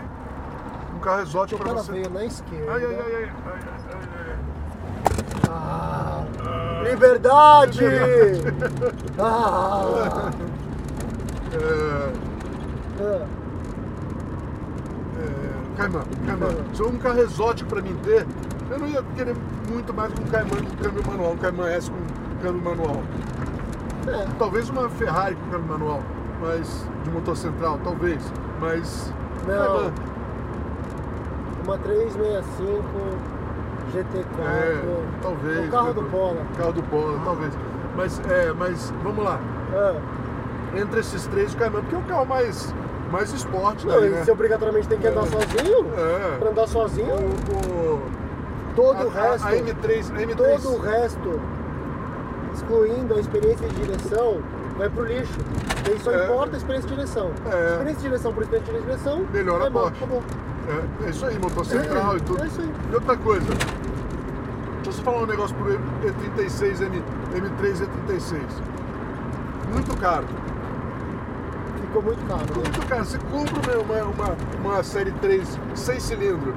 Um carro exótico pra cara você veio na esquerda. Ai, ai, ai, ai, ai, ai, ai, ai. liberdade! [laughs] Ah, É, ah, é, Caimã, Caimã, se um carro exótico pra mim ter, eu não ia querer muito mais que um Caimã com câmbio manual, um Caimã S com câmbio manual. é. Talvez uma Ferrari com câmbio manual, mas de motor central, talvez, mas Não. Caimã, Uma 365 GT4. é, talvez. O carro né, do Polo. Carro do Polo, talvez. Mas é, mas vamos lá. Ah. Entre esses três, o Caimã, porque é o carro mais mais esporte Não, daí, e né? você obrigatoriamente tem que andar É. sozinho. É. Pra andar sozinho, O, o- todo a, o resto. A, a M3, a M3 todo o resto, excluindo a experiência de direção, vai pro lixo. E aí só É. importa a experiência de direção. É. Experiência de direção por experiência de direção, Melhor a bom, acabou. É, é isso aí, motor central e tudo. é isso aí. E outra coisa, deixa eu só falar um negócio pro E36, M, M3 E36. Muito caro. Ficou muito caro. né? Muito caro. Você compra uma, uma, uma série 3, 6 cilindros,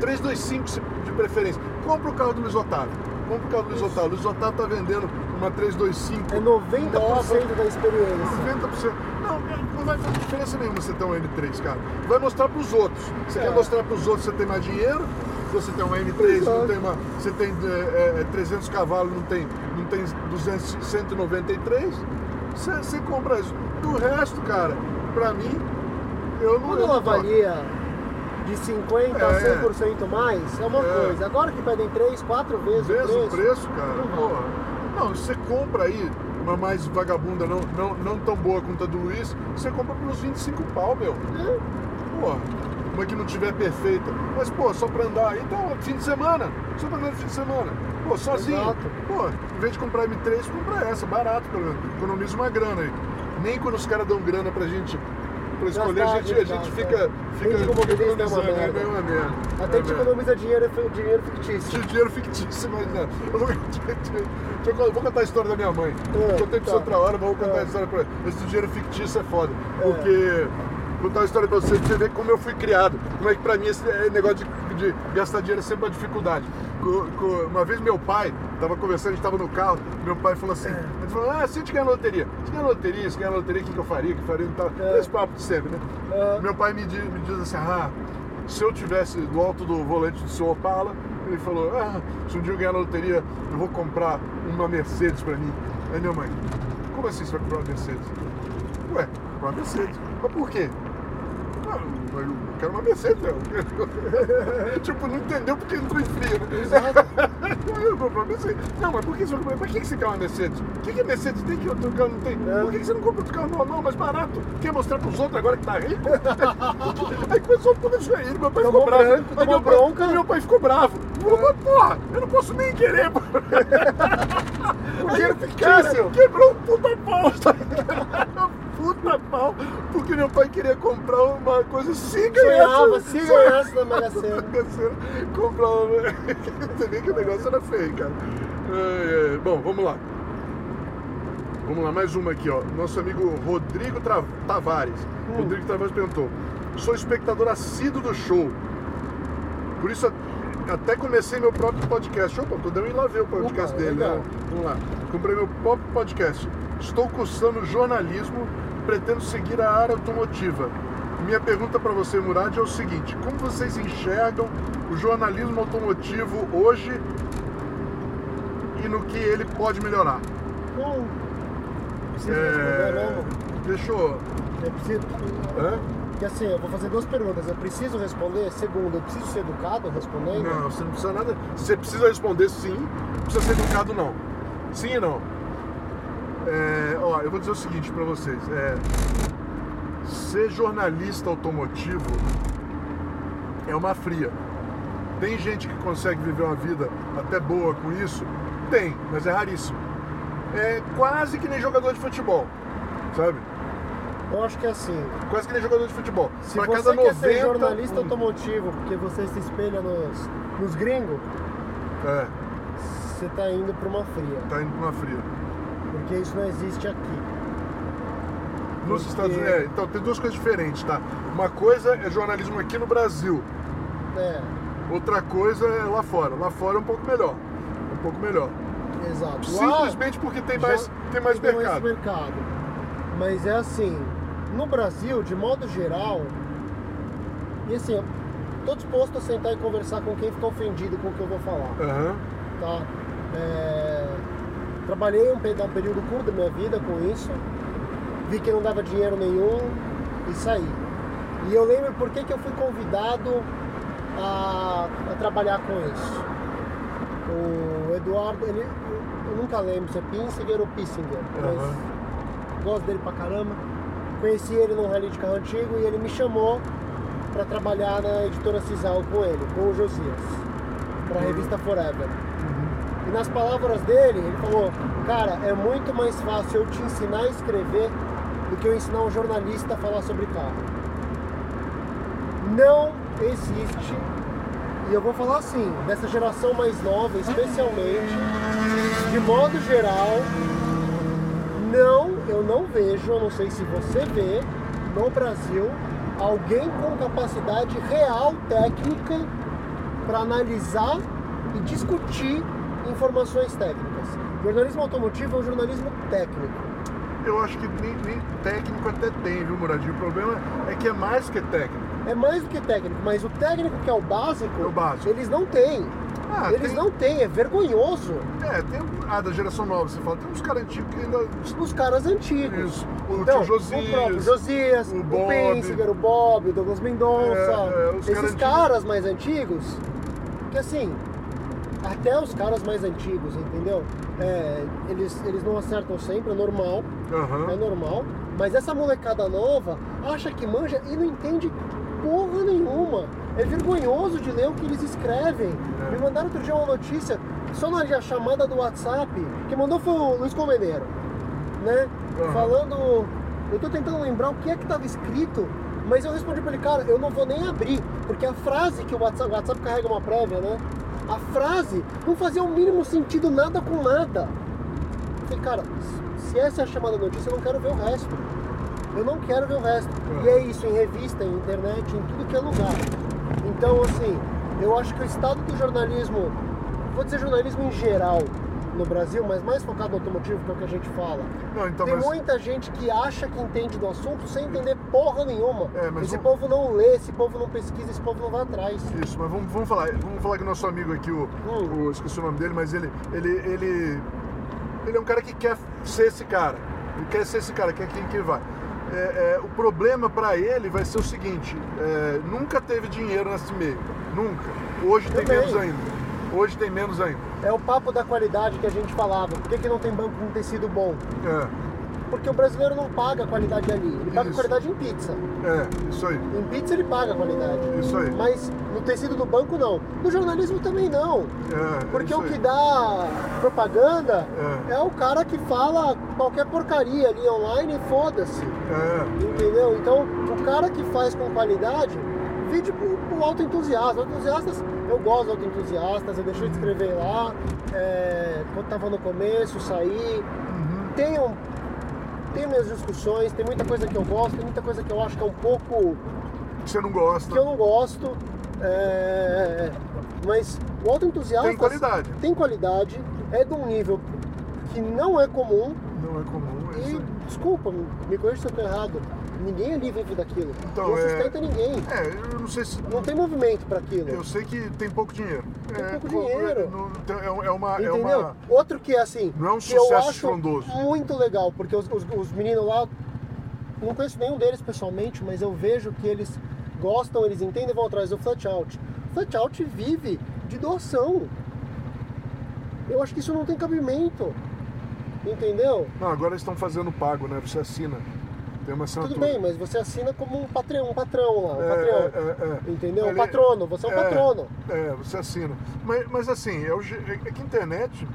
325 se- de preferência. Compra o carro do Luiz Otávio. Compra o carro do Luiz Otávio. O Luiz Otávio tá vendendo uma 325. É 90% da experiência. 90%. Não, não vai fazer diferença nenhuma você ter um M3, cara. Vai mostrar pros outros. Você É. quer mostrar pros outros que você tem mais dinheiro? Se você tem um M3, não tem uma, você tem é, é, 300 cavalos, não tem, não tem 200, 193, você, você compra isso. Do resto, cara, pra mim, eu não Quando eu não gosto. De 50% a É. 100% mais, é uma É. coisa. Agora que pedem 3, 4 vezes Vezes o o preço. preço, cara. Não Porra. Não, você compra aí uma mais vagabunda, não, não, não tão boa quanto a do Luiz, você compra pelos 25 pau, meu. É. Porra, uma que não tiver perfeita. Mas, pô, só pra andar aí, então, fim de semana. Só pra andar no fim de semana. Pô, sozinho. Exato. Pô, em vez de comprar M3, compra essa, barato, pelo menos. Economiza uma grana aí. Nem quando os caras dão grana pra gente pra escolher, a gente, a gastar, gente é. fica, fica, fica é uma economizando. É merda. meio uma merda. Até É a gente economiza dinheiro, dinheiro fictício. [laughs] Dinheiro fictício, mas não. Eu vou, [laughs] eu- eu contar a história da minha mãe. É, Contei pra tá. outra hora, mas vou contar É. a história pra Esse dinheiro fictício é foda. É. Porque. Vou contar uma história pra você, pra você ver como eu fui criado. Como é que pra mim esse é, negócio de, de gastar dinheiro é sempre uma dificuldade. Uma vez meu pai tava conversando, a gente tava no carro, meu pai falou assim, ele falou, ah, se a gente ganhar na loteria, se ganhar na loteria, se ganhar na loteria, o que, que eu faria? O que eu faria e tal. É. Esse papo de sempre, né? É. Meu pai me diz, me diz assim, ah, se eu tivesse do alto do volante do seu Opala, ele falou, ah, se um dia eu ganhar na loteria, eu vou comprar uma Mercedes pra mim. Aí minha mãe, como assim você vai comprar uma Mercedes? Ué, comprar uma Mercedes. Mas por quê? Ah, eu eu quero uma Mercedes, não. [laughs] tipo, não entendeu porque entrou em frio, né? Exato. [laughs] eu vou comprar uma Mercedes. Não, mas por que você? Pra que que você quer uma Mercedes? O que, que a Mercedes tem que outro carro não tem? É. Por que que você não compra outro carro normal, mais barato? Quer mostrar pros outros agora que tá rico? [laughs] Aí começou tudo isso aí. Meu pai ficou bravo. branco, Aí meu pai- bronca. Meu pai ficou bravo. Falou, mas porra, eu não posso nem querer, pô. O dinheiro fictício. Quebrou um puta pau. Puta pau. Porque meu pai queria comprar uma coisa se ganhasse. se ganhasse na. Sena. Comprar uma... [laughs] Você vê que o negócio era feio, cara. Ai. Bom, vamos lá. Vamos lá, mais uma aqui, ó. Nosso amigo Rodrigo Tra- Tavares. Hum. Rodrigo Tavares perguntou: Sou espectador assíduo do show. Por isso até comecei meu próprio podcast. Opa, tô dando ir lá ver o podcast Opa, dele, legal. né? Vamos lá. Comprei meu próprio podcast. Estou cursando jornalismo, pretendo seguir a área automotiva. Minha pergunta para você, Murad, é o seguinte: como vocês enxergam o jornalismo automotivo hoje e no que ele pode melhorar? Responder logo. Deixa eu. Eu preciso. Hã? Porque assim, eu vou fazer duas perguntas. Eu preciso responder. Segundo, eu preciso ser educado respondendo. Não, você não precisa nada. Você precisa responder sim, não precisa ser educado não. Sim e não. É, ó, eu vou dizer o seguinte pra vocês. É, ser jornalista automotivo é uma fria. Tem gente que consegue viver uma vida até boa com isso? Tem, mas é raríssimo. É quase que nem jogador de futebol, sabe? Eu acho que é assim. Quase que nem jogador de futebol. Se Pra você cada quer 90, ser jornalista automotivo porque você se espelha nos, nos gringos, É, você tá indo pra uma fria. tá indo pra uma fria. Porque isso não existe aqui. Nos Porque- Estados Unidos. É, então tem duas coisas diferentes, tá? Uma coisa é jornalismo aqui no Brasil, É. outra coisa é lá fora. Lá fora é um pouco melhor. Um pouco melhor. Exato. Lá Simplesmente porque tem mais, tem mais tem mercado. mercado. Mas é assim, no Brasil, de modo geral, e assim, eu tô disposto a sentar e conversar com quem ficar ofendido com o que eu vou falar. Aham. tá? É, Trabalhei um pe- um período curto da minha vida com isso, vi que não dava dinheiro nenhum e saí. E eu lembro por que, que eu fui convidado a, a trabalhar com isso. O Eduardo, ele, eu nunca lembro se é Pinsinger ou Pissinger, mas gosto dele pra caramba. Conheci ele num rally de carro antigo e ele me chamou para trabalhar na editora Cisal com ele, com o Josias, para a revista Forever. E nas palavras dele, ele falou: Cara, é muito mais fácil eu te ensinar a escrever do que eu ensinar um jornalista a falar sobre carro. Não existe, e eu vou falar assim, dessa geração mais nova, especialmente, de modo geral, não, eu não vejo, eu não sei se você vê, no Brasil, alguém com capacidade real técnica para analisar e discutir informações técnicas. Jornalismo automotivo é um jornalismo técnico. Eu acho que nem, nem técnico até tem, viu, Muradinho? O problema é que é mais que técnico. É mais do que técnico, mas o técnico que é o básico, É o básico. eles não têm. Ah, eles tem- não têm, é vergonhoso. É, tem. Ah, da geração nova, você fala. Tem uns caras antigos que ainda. Os caras antigos. Isso. O Então, tio Josias. o próprio Josias, o o, Bob. Pensinger, o Bob, o Douglas Mendonça, É, é, esses antigos. caras mais antigos, que assim, até os caras mais antigos, entendeu? É, eles, eles não acertam sempre, é normal, é Aham. normal, mas essa molecada nova acha que manja e não entende porra nenhuma. É vergonhoso de ler o que eles escrevem. É. Me mandaram outro dia uma notícia, só na chamada do WhatsApp, quem mandou foi o Luiz Comeneiro, né? Aham. Falando. Eu tô tentando lembrar o que é que tava escrito, mas eu respondi pra ele, cara, eu não vou nem abrir, porque a frase que o WhatsApp, o WhatsApp carrega uma prévia, né? A frase não fazia o mínimo sentido nada com nada. Eu falei, cara, se essa é a chamada notícia, eu não quero ver o resto. Eu não quero ver o resto. E é isso, em revista, em internet, em tudo que é lugar. Então, assim, eu acho que o estado do jornalismo, vou dizer jornalismo em geral no Brasil, mas mais focado no automotivo, que é o que a gente fala. Não, então, Tem mas. muita gente que acha que entende do assunto sem entender porra nenhuma. É, mas esse o- povo não lê, esse povo não pesquisa, esse povo não vai atrás. Isso, mas vamos, vamos falar. Vamos falar que o nosso amigo aqui, o, Hum. o- esqueci o nome dele, mas ele, ele, ele, ele é um cara que quer ser esse cara. Ele quer ser esse cara, quer quem que vai. É, é, o problema para ele vai ser o seguinte: é, nunca teve dinheiro nesse meio, nunca. Hoje tem Também. menos ainda. Hoje tem menos ainda. É o papo da qualidade que a gente falava. Por que, que não tem banco com tecido bom? É, Porque o brasileiro não paga a qualidade ali. Ele paga a Isso. qualidade em pizza. é, isso aí, Em pizza ele paga a qualidade. isso aí. Mas no tecido do banco não. No jornalismo também não. É, Porque o que aí. dá propaganda É. é. o cara que fala qualquer porcaria ali online e foda-se. É, Entendeu? Então o cara que faz com qualidade, vide o, o autoentusiasta. Autoentusiastas, eu gosto de autoentusiastas, eu deixei de escrever lá, é, quando tava no começo, saí. uhum, Tenho, tenho minhas discussões, tem muita coisa que eu gosto, tem muita coisa que eu acho que é um pouco que você não gosta. que eu não gosto. é, mas o autoentusiasta Tem qualidade. tem qualidade, é de um nível que não é comum. Não é comum. É E, desculpa, me corrija se eu estou errado, ninguém ali vive daquilo. Então, não é- sustenta ninguém. É, eu não sei se. Não tem movimento para aquilo. Eu sei que tem pouco dinheiro. Tem é, pouco co- dinheiro. não- tem- É, é uma. É uma Outro que é assim, Não é um sucesso acho estrondoso. muito legal, porque os, os- os meninos lá, não conheço nenhum deles pessoalmente, mas eu vejo que eles gostam, eles entendem e vão atrás do Flat Out. Flat Out vive de doação. Eu acho que isso não tem cabimento. Entendeu? Não, agora eles estão fazendo pago, né? Você assina. Tem uma assinatura. Tudo bem, mas você assina como um patrão, um patrão lá, um É, patrão. é, é. Entendeu? Um Ele- patrono, você é um patrono. É, você assina. Mas, mas assim, é, o, é que internet.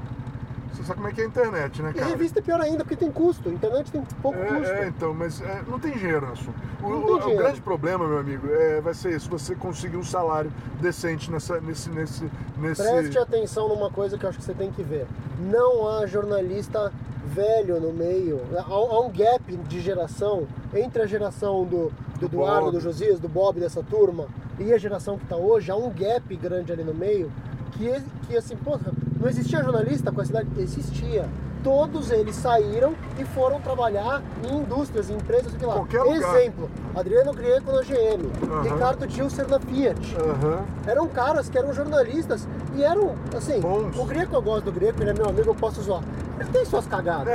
Você sabe como é que é a internet, né, E cara? revista é pior ainda, porque tem custo. Internet tem pouco custo. É, é, então, mas é, não tem dinheiro no assunto. O, o- grande problema, meu amigo, é, vai ser isso: você conseguir um salário decente nessa, nesse, nesse, nesse. Preste atenção numa coisa que eu acho que você tem que ver. Não há jornalista velho no meio. Há, há um gap de geração entre a geração do, do Do Eduardo, Bob. do Josias, do Bob, dessa turma, e a geração que está hoje. Há um gap grande ali no meio que, que assim, porra, Não existia jornalista com a cidade? Existia. Todos eles saíram e foram trabalhar em indústrias, em empresas, sei lá. Qualquer lugar. Exemplo, Adriano Grieco na GM, Aham. Ricardo Tilser na Fiat. Aham. Eram caras que eram jornalistas e eram, assim, Bons. o Greco eu gosto do Greco, ele é meu amigo, eu posso zoar. Ele tem suas cagadas.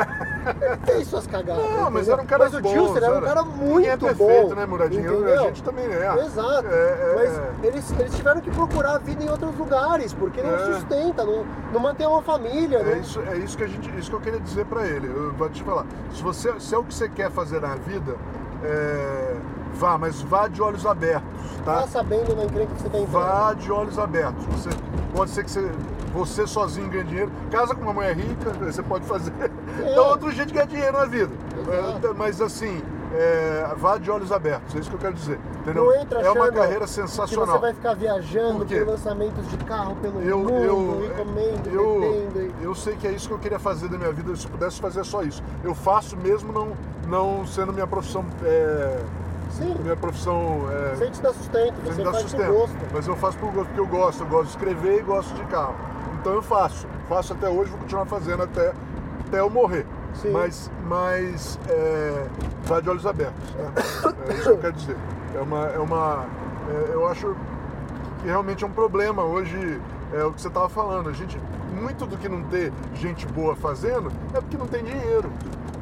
ele tem suas cagadas. Não, mas entendeu? eram caras Mas o. Tilser era um cara Ninguém muito é perfeito, bom. né, Muradinho? entendeu? A gente também é. Exato. É, é, mas é. Eles, eles tiveram que procurar a vida em outros lugares, porque não É. sustenta, não, não mantém uma família. É né? isso, é isso que a gente, isso que eu queria dizer pra ele. Eu vou te falar. Se você, se é o que você quer fazer na vida, é, vá, mas vá de olhos abertos, tá? Tá sabendo na encrenca que você tá entrando. Vá de olhos abertos. Você, pode ser que você, você sozinho ganhe dinheiro. Casa com uma mulher rica, [laughs] você pode fazer. É. Dá outro jeito de ganhar dinheiro na vida. É, mas assim, é, vá de olhos abertos. É isso que eu quero dizer. Entendeu? Não entra é uma carreira Que sensacional. você vai ficar viajando Por lançamentos de carro pelo eu, mundo eu, e comendo, eu, bebendo. e- eu sei que é isso que eu queria fazer da minha vida, se eu pudesse fazer só isso. Eu faço mesmo não, não sendo minha profissão. é, Sim, minha profissão. É, sem te dar sustento, você faz por sustento. gosto. Mas eu faço por gosto, porque eu gosto, eu gosto de escrever e gosto de carro. Então eu faço. Faço até hoje, vou continuar fazendo até, até eu morrer. Sim. Mas, mas é, vá de olhos abertos. né? É isso que eu quero dizer. É uma. É uma é, eu acho que realmente é um problema hoje. É o que você estava falando. A gente, muito do que não ter gente boa fazendo é porque não tem dinheiro.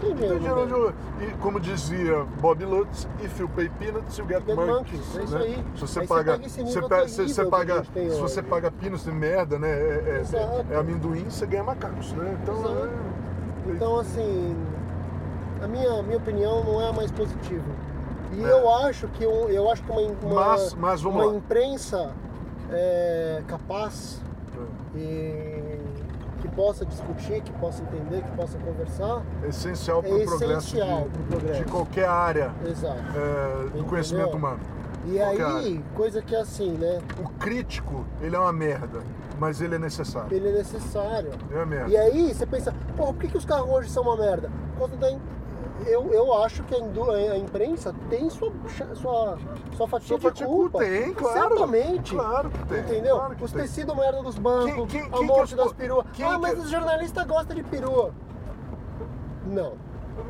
Tem dinheiro, né? E como dizia Bob Lutz, if you pay peanuts, you get, Get monkeys. monkeys, é isso né? aí. Se você Aí você paga, você terrível você paga, se você paga peanuts de merda, né? É, é- é amendoim, você ganha macacos, né? Então, Exato. é- Então, assim, a minha, minha opinião não é a mais positiva. E É. eu acho que eu acho que uma, uma, Mas- mas uma lá. imprensa é, capaz é e que possa discutir, que possa entender, que possa conversar, essencial para É o progresso, progresso. de qualquer área é, do conhecimento humano. E Qualquer aí, coisa que é assim, né? O crítico, ele é uma merda, mas ele é necessário. Ele é necessário. É merda. E aí você pensa, pô, por que, que os carros hoje são uma merda? Por causa da. in- Eu, eu acho que a, imprensa tem sua, sua, sua fatia Sua de fatia culpa. tem, claro. Certamente. Claro que tem. Entendeu? claro que Os tecidos merda dos bancos, Quem- quem- a morte das peruas. Ah, mas que- os jornalistas gostam de perua. Não.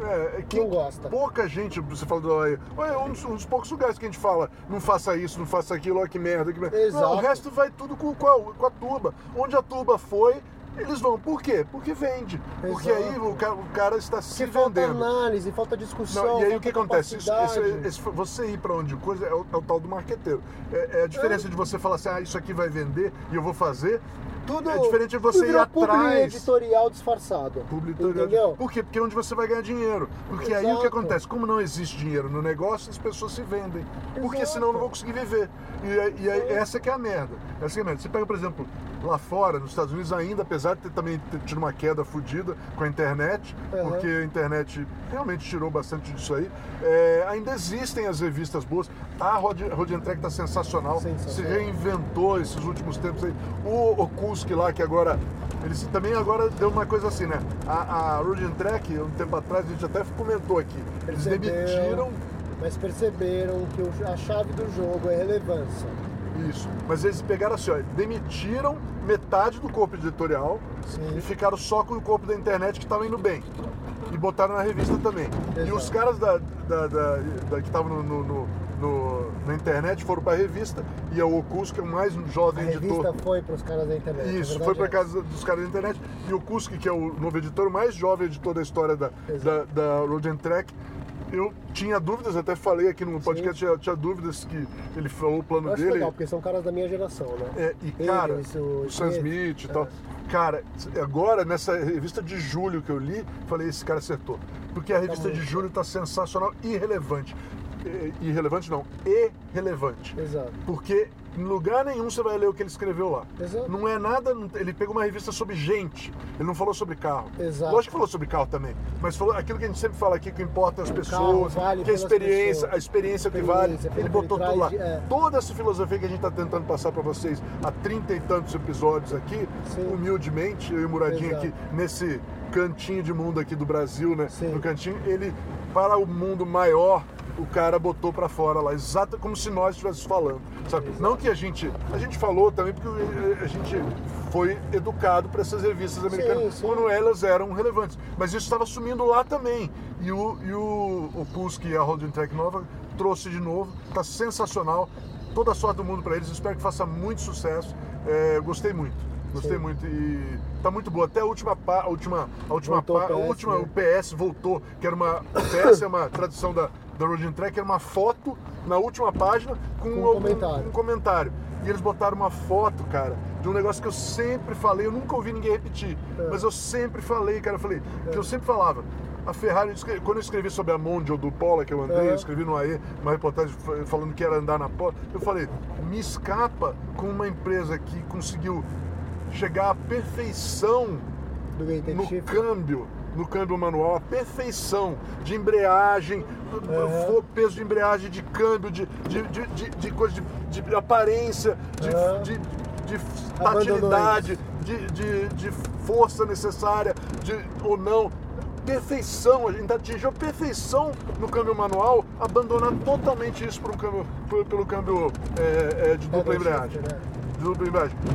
É, é que Não gosta. Pouca gente, você falou aí, é um dos, um dos poucos lugares que a gente fala, não faça isso, não faça aquilo, olha que merda, que merda. Exato. Não, o resto vai tudo com, com, a, com a turba. Onde a turba foi, eles vão. Por quê? Porque vende. Porque Exato. aí o cara, o cara está se Porque falta vendendo. análise, falta discussão. Não, e aí o falta que acontece? Isso- capacidade. esse- você ir para onde coisa é o, é o tal do marqueteiro. É, é a diferença de você falar assim, ah, isso aqui vai vender e eu vou fazer. Tudo, é diferente de você ir atrás. editorial disfarçado. Publicidade. Entendeu? Por quê? Porque é onde você vai ganhar dinheiro. Porque aí o que Exato. acontece? Como não existe dinheiro no negócio, as pessoas se vendem. Porque Exato. senão eu não vou conseguir viver. E, e aí, essa que é a merda. Essa que é a merda. Você pega, por exemplo, lá fora, nos Estados Unidos, ainda, apesar de ter também tido uma queda fodida com a internet, Uhum. porque a internet realmente tirou bastante disso aí, é, ainda existem as revistas boas. A Road, Road Entrega está sensacional. Se Sensacional. reinventou esses últimos tempos aí. O Okuski lá, que agora. Eles também agora deu uma coisa assim, né? A, a and Track, um tempo atrás, a gente até comentou aqui. Eles Percebeu, demitiram Mas perceberam que o- a chave do jogo é relevância. isso. Mas eles pegaram assim, ó, demitiram metade do corpo editorial Sim. e ficaram só com o corpo da internet que estava indo bem. E botaram na revista também. E Exato. os caras da, da- da- da- que estavam no, no- no- no- na internet foram para a revista e o Okuski, que é o mais A jovem editor. revista foi para os caras da internet. a Isso, foi para é casa dos caras da internet. E o Kuski, que é o novo editor, o mais jovem editor da história da, da, Exato. da Road and Track, eu tinha dúvidas, até falei aqui no podcast, tinha, tinha dúvidas que ele falou o plano Eu acho dele. legal, porque são caras da minha geração, né? É, e Ele, cara, esse, o Sam Smith, e tal. é. Cara, agora nessa revista de julho que eu li, falei, esse cara acertou. Porque a revista de julho tá sensacional e irrelevante. Irrelevante não, irrelevante. Exato. Porque em lugar nenhum você vai ler o que ele escreveu lá. Exato. Não é nada. Ele pegou uma revista sobre gente. Ele não falou sobre carro. Exato. Lógico que falou sobre carro também. Mas falou aquilo que a gente sempre fala aqui, que importa as O pessoas, vale que a experiência, pessoas. a experiência que Experiência, vale. Ele botou ele tudo lá. de- é. Toda essa filosofia que a gente está tentando passar para vocês há trinta e tantos episódios aqui, Sim. humildemente, eu e o Muradinho Exato. aqui, nesse cantinho de mundo aqui do Brasil, né? Sim. No cantinho, ele, para o mundo maior, o cara botou pra fora lá, exato como se nós estivéssemos falando, sabe? Não que a gente, a gente falou também porque eh, a gente foi educado para essas revistas americanas sim. quando elas eram relevantes, mas isso estava sumindo lá também. E o, e o, o Pulse, a Holding Tech Nova, trouxe de novo, tá sensacional. Toda a sorte do mundo para eles, espero que faça muito sucesso. É, gostei muito. Gostei Sim. muito e tá muito boa. Até a última pá, a última, a última, Voltou pá- a PS, última, né? o PS voltou, que era uma, o PS é uma tradução da da Road Track, era uma foto na última página com, um algum- comentário. um comentário. E eles botaram uma foto, cara, de um negócio que eu sempre falei, eu nunca ouvi ninguém repetir, É. mas eu sempre falei, cara, eu falei, que eu sempre falava. A Ferrari, quando eu escrevi sobre a Mondial do Pola que eu andei, É. eu escrevi no AE uma reportagem fa- falando que era andar na Pola, eu falei, me escapa com uma empresa que conseguiu chegar à perfeição no câmbio, no câmbio manual, a perfeição de embreagem, fo- peso de embreagem, de câmbio, de, de, de, de, de coisa de, de aparência, de, Aham. de, de Abandonou tatilidade, de, de, de força necessária, de, ou não. Perfeição, a gente atingiu a perfeição no câmbio manual, abandonando totalmente isso um câmbio, pelo câmbio é, é, de dupla Pedal embreagem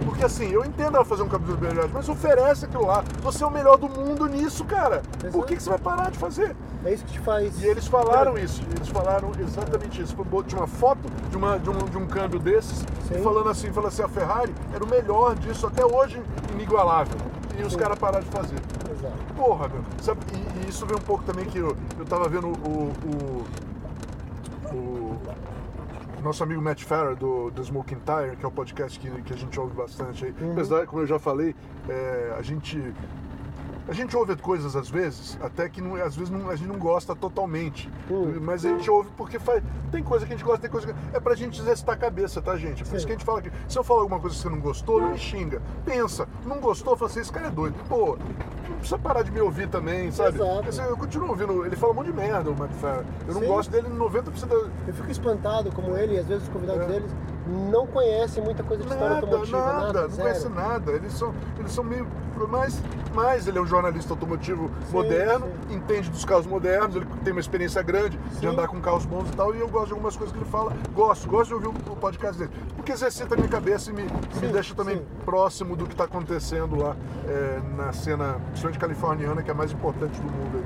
Porque assim, eu entendo ela fazer um dupla embreagem, mas oferece aquilo lá. Você é o melhor do mundo nisso, cara. Por Exato. que, que você vai parar de fazer? É isso que te faz. E eles falaram isso, eles falaram exatamente isso. Tinha uma foto de, uma, de, um, de um câmbio desses, falando assim, falando assim, a Ferrari era o melhor disso, até hoje inigualável. E os Sim. caras pararam de fazer. Exato. Porra, meu. Sabe, e, e isso vem um pouco também que eu, eu tava vendo o, o, o nosso amigo Matt Farrer do, do Smoking Tire, que é o podcast que, que a gente ouve bastante aí. Uhum. Apesar, como eu já falei, é, a gente. A gente ouve coisas às vezes, até que não- às vezes não- a gente não gosta totalmente. Hum. Mas a gente ouve porque faz, tem coisa que a gente gosta, tem coisa que. É pra gente exercitar a cabeça, tá, gente? É por Sim. isso que a gente fala que se eu falar alguma coisa que você não gostou, não me xinga. Pensa, não gostou, fala assim, esse cara é doido. Pô, precisa parar de me ouvir também, sabe? Exato. Assim, eu continuo ouvindo, ele fala um monte de merda, o. Eu não Sim. gosto dele em 90% da. Eu fico espantado como ele, e às vezes os convidados É. deles não conhecem muita coisa de história Nada, automotiva, nada, nada, não zero. conhece nada. Eles são, eles são meio. Mais, mais ele é um jornalista automotivo Sim, moderno, sim. entende dos carros modernos, ele tem uma experiência grande de Sim. andar com carros bons e tal, e eu gosto de algumas coisas que ele fala. Gosto, gosto de ouvir o podcast dele. Porque exercita a minha cabeça e me, me deixa também próximo do que está acontecendo lá é, na cena, principalmente californiana, que é a mais importante do mundo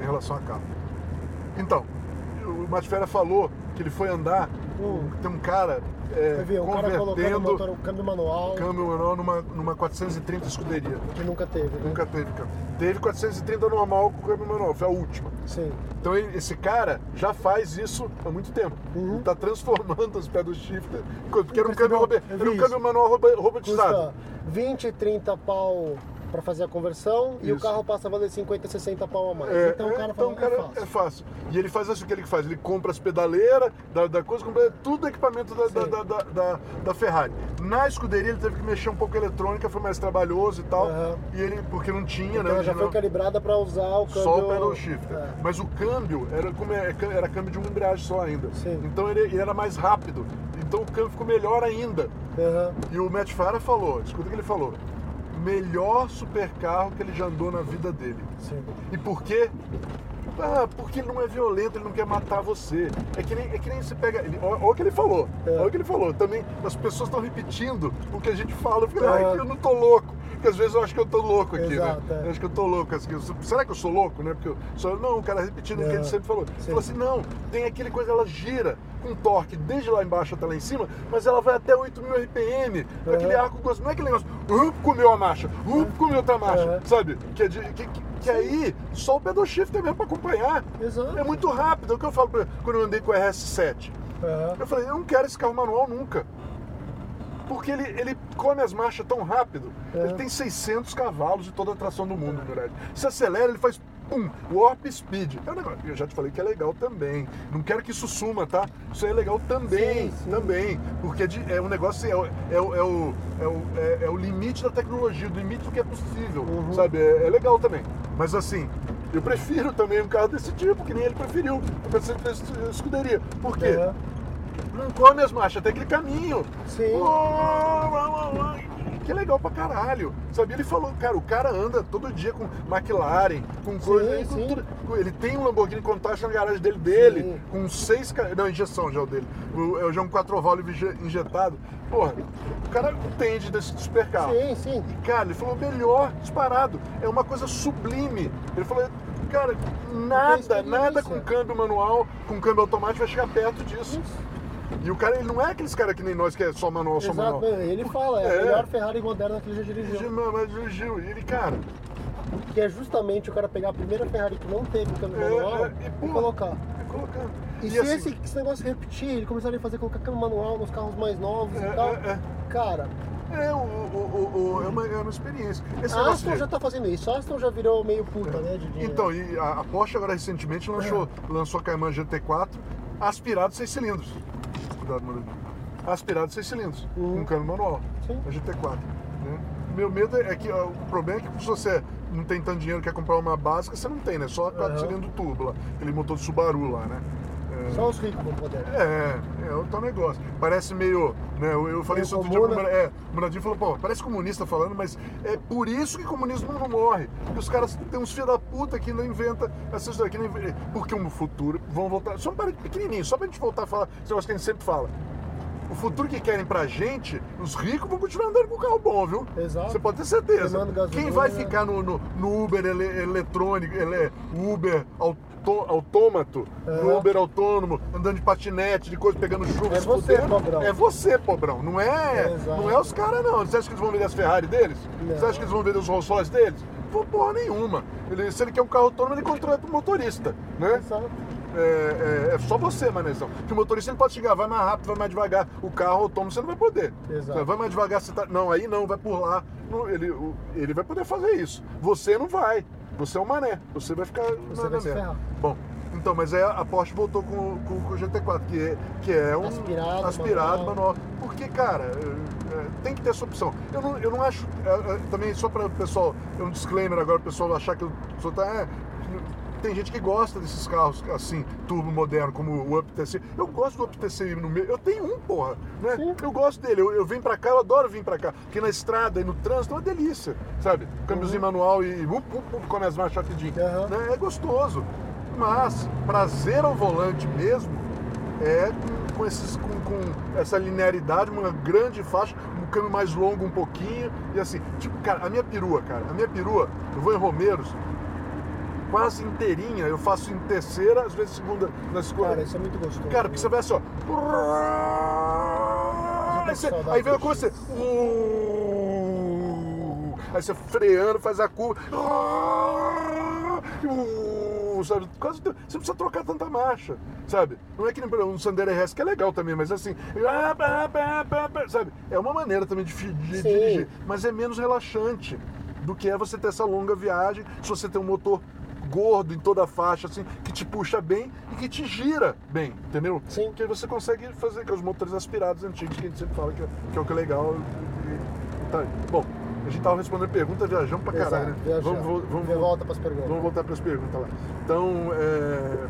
em relação a carro. Então, o Matfera falou que ele foi andar, Hum. tem um cara é, cara colocando o convertendo motor, o câmbio manual, câmbio manual numa, numa 430 escuderia. que nunca teve, né? Nunca teve câmbio. Teve 430 normal com câmbio manual, foi a última. Sim. Então ele- esse cara já faz isso há muito tempo. Uhum. Ele tá transformando os pedal shifter, porque era um câmbio, era um câmbio manual robo- robotizado. Custa 20, 30 pau pra fazer a conversão e o Isso. carro passa a valer 50, 60 pau a mais. É, então o é, cara então fala, o cara é fácil. é fácil. E ele faz assim, o que ele faz? Ele compra as pedaleiras da, da coisa, compra tudo equipamento da, da, da, da, da- Ferrari. Na escuderia ele teve que mexer um pouco a eletrônica, foi mais trabalhoso e tal. Aham. E ele, porque não tinha, Então né? ela já foi calibrada pra usar o câmbio... Só o pedal shifter. É. Mas o câmbio era, como é- era câmbio de uma embreagem só ainda. Sim. Então ele, ele era mais rápido. Então o câmbio ficou melhor ainda. Aham. E o Matt Farah falou, escuta o que ele falou. Melhor supercarro que ele já andou na vida dele. Sim. E por quê? Ah, porque ele não é violento, ele não quer matar você. É que nem, é que nem você pega. ele- Olha olha o que ele falou. É. Olha o que ele falou. Também as pessoas estão repetindo o que a gente fala. Eu fico, É. eu não tô louco. Porque às vezes eu acho que eu tô louco aqui, Exato, né? é. Eu acho que eu tô louco. assim, Será que eu sou louco, né? Porque eu sou. Não, o cara repetindo o que É. ele sempre falou. Ele falou assim: não, tem aquele coisa, ela gira com torque desde lá embaixo até lá em cima, mas ela vai até 8.000 RPM, com É. aquele arco gostoso. Não é aquele negócio, up, comeu a marcha, up, comeu outra marcha, É. sabe? Que, é de- que, que, que aí só o pedal shifter mesmo pra acompanhar. Exato. É muito rápido. É o que eu falo pra, quando eu andei com o RS7. Aham. Eu falei, eu não quero esse carro manual nunca. Porque ele, ele come as marchas tão rápido. É. Ele tem 600 cavalos de toda a tração do mundo, na verdade. Se acelera, ele faz pum, warp speed. É um negócio, eu já te falei que é legal também. Não quero que isso suma, tá? Isso é legal também, Sim, sim. também. Porque é, é um negócio, é, o- é, o- é o, é, o, é- é o limite da tecnologia, do limite do que é possível, Uhum. sabe? É, é legal também. Mas assim, eu prefiro também um carro desse tipo, que nem ele preferiu. Eu pensei que escuderia. Por quê? Aham. Não come as marchas, tem aquele caminho. Sim. Que legal pra caralho. Sabe? Ele falou, cara, o cara anda todo dia com McLaren, com coisa. com sim. tudo. Ele tem um Lamborghini Countach na garagem dele, dele Sim. com seis. Não, injeção já é o dele. O, é o já um 4 válvulas inje- injetado. Porra, o cara entende desse super carro. Sim, sim. E, cara, ele falou, melhor, disparado. É uma coisa sublime. Ele falou, cara, nada, nada com câmbio manual, com câmbio automático vai chegar perto disso. E o cara, ele não é aqueles caras que nem nós, que é só manual, só Exato, manual. ele fala, é, É. a melhor Ferrari moderna que ele já dirigiu. Mas, mas dirigiu. E ele, cara, Que é justamente o cara pegar a primeira Ferrari que não teve câmbio É, manual é, e, e, pô, colocar. é colocando. E, se esse, esse negócio repetir, ele começaria a fazer colocar câmbio manual nos carros mais novos É, e tal, é, é. cara, É, o, o, o- é, uma, é uma experiência. Esse a Aston de- já tá fazendo isso. A Aston já virou meio puta, né? De dinheiro. Então, e a, a Porsche agora recentemente lançou, lançou a Cayman GT4 aspirado 6 cilindros. Cuidado, mano. Aspirado 6 cilindros, Uhum. com câmbio manual. Sim. A GT4. Né? Meu medo é que ó, o problema é que se você não tem tanto dinheiro quer comprar uma básica, você não tem, né? Só 4 Uhum. cilindros turbo lá, aquele motor de Subaru lá, né? É, Só os ricos vão poder. é, é outro negócio. Parece meio. Né, eu, eu falei Meio isso outro dia comuna. Mura- é, o Muradinho falou, pô, parece comunista falando, mas é por isso que comunismo não morre. Porque os caras têm uns filhos da puta que não inventa essas coisas. Que Porque no futuro vão voltar. Só um pequenininho, só pra gente voltar a falar esse negócio que a gente sempre fala. O futuro que querem pra gente, os ricos vão continuar andando com carro bom, viu? Exato. Você pode ter certeza. Gasolina. Quem vai ficar no, no- no Uber ele, eletrônico, ele, Uber auto- autômato, no Aham. Uber autônomo, andando de patinete, de coisa, pegando chuva, É você, fudendo, pobrão. É você, pobrão. Não é, não é os caras, não. Você acha que eles vão vender as Ferrari deles? Não. Você acha que eles vão vender os Rolls Royce deles? Pô, porra nenhuma. Ele, se ele quer um carro autônomo, ele contrata um motorista, né? Exato. É, é- é só você, manezão. Que o motorista ele pode chegar, vai mais rápido, vai mais devagar. O carro autônomo você não vai poder. Exato. Vai mais devagar, você tá. Não, aí não, vai por lá. Não, ele, ele vai poder fazer isso. Você não vai. Você é um mané. Você vai ficar Você na, vai merda. Bom, então, mas é, a Porsche voltou com, com, com o GT4, que é, que é um Aspirado, aspirado manual. manual. Porque, cara, é, é, tem que ter essa opção. Eu não, eu não acho. é, também, só para o pessoal, é um disclaimer agora, o pessoal achar que eu sou. Tá, é, tem gente que gosta desses carros assim, turbo moderno, como o Up TC. Eu gosto do Up TC no meio. Eu tenho um, porra. Né? Sim. Eu gosto dele. Eu, eu venho pra cá, eu adoro vir pra cá. Porque na estrada e no trânsito é uma delícia, sabe? Câmbiozinho manual e up, up, up, come as marchas rapidinho. Uhum. Né? É gostoso. Mas prazer ao volante mesmo é com, esses, com, com essa linearidade, uma grande faixa, um câmbio mais longo um pouquinho. E assim, tipo, cara, a minha perua, cara, a minha perua, eu vou em Romeiros, quase inteirinha, eu faço em terceira, às vezes segunda, na segunda. Cara, isso é muito gostoso. Cara, porque você vai assim, ó. Aí, você- aí vem disso. coisa, você. Aí você freando, faz a curva. Sabe? Quase, você não precisa trocar tanta marcha, sabe? Não é que um Sandero RS, que é legal também, mas assim, sabe? É uma maneira também de, de dirigir, mas é menos relaxante do que é você ter essa longa viagem, se você tem um motor gordo em toda a faixa, assim, que te puxa bem e que te gira bem, entendeu? Sim. Porque você consegue fazer com os motores aspirados antigos, que a gente sempre fala que é, que é o que é legal. E- tá aí. Bom, a gente tava respondendo pergunta, viajamos pra Exato, caralho, né? viajamos. Vamos, vamos, volta pras perguntas. Vamos voltar pras perguntas lá. Então, é...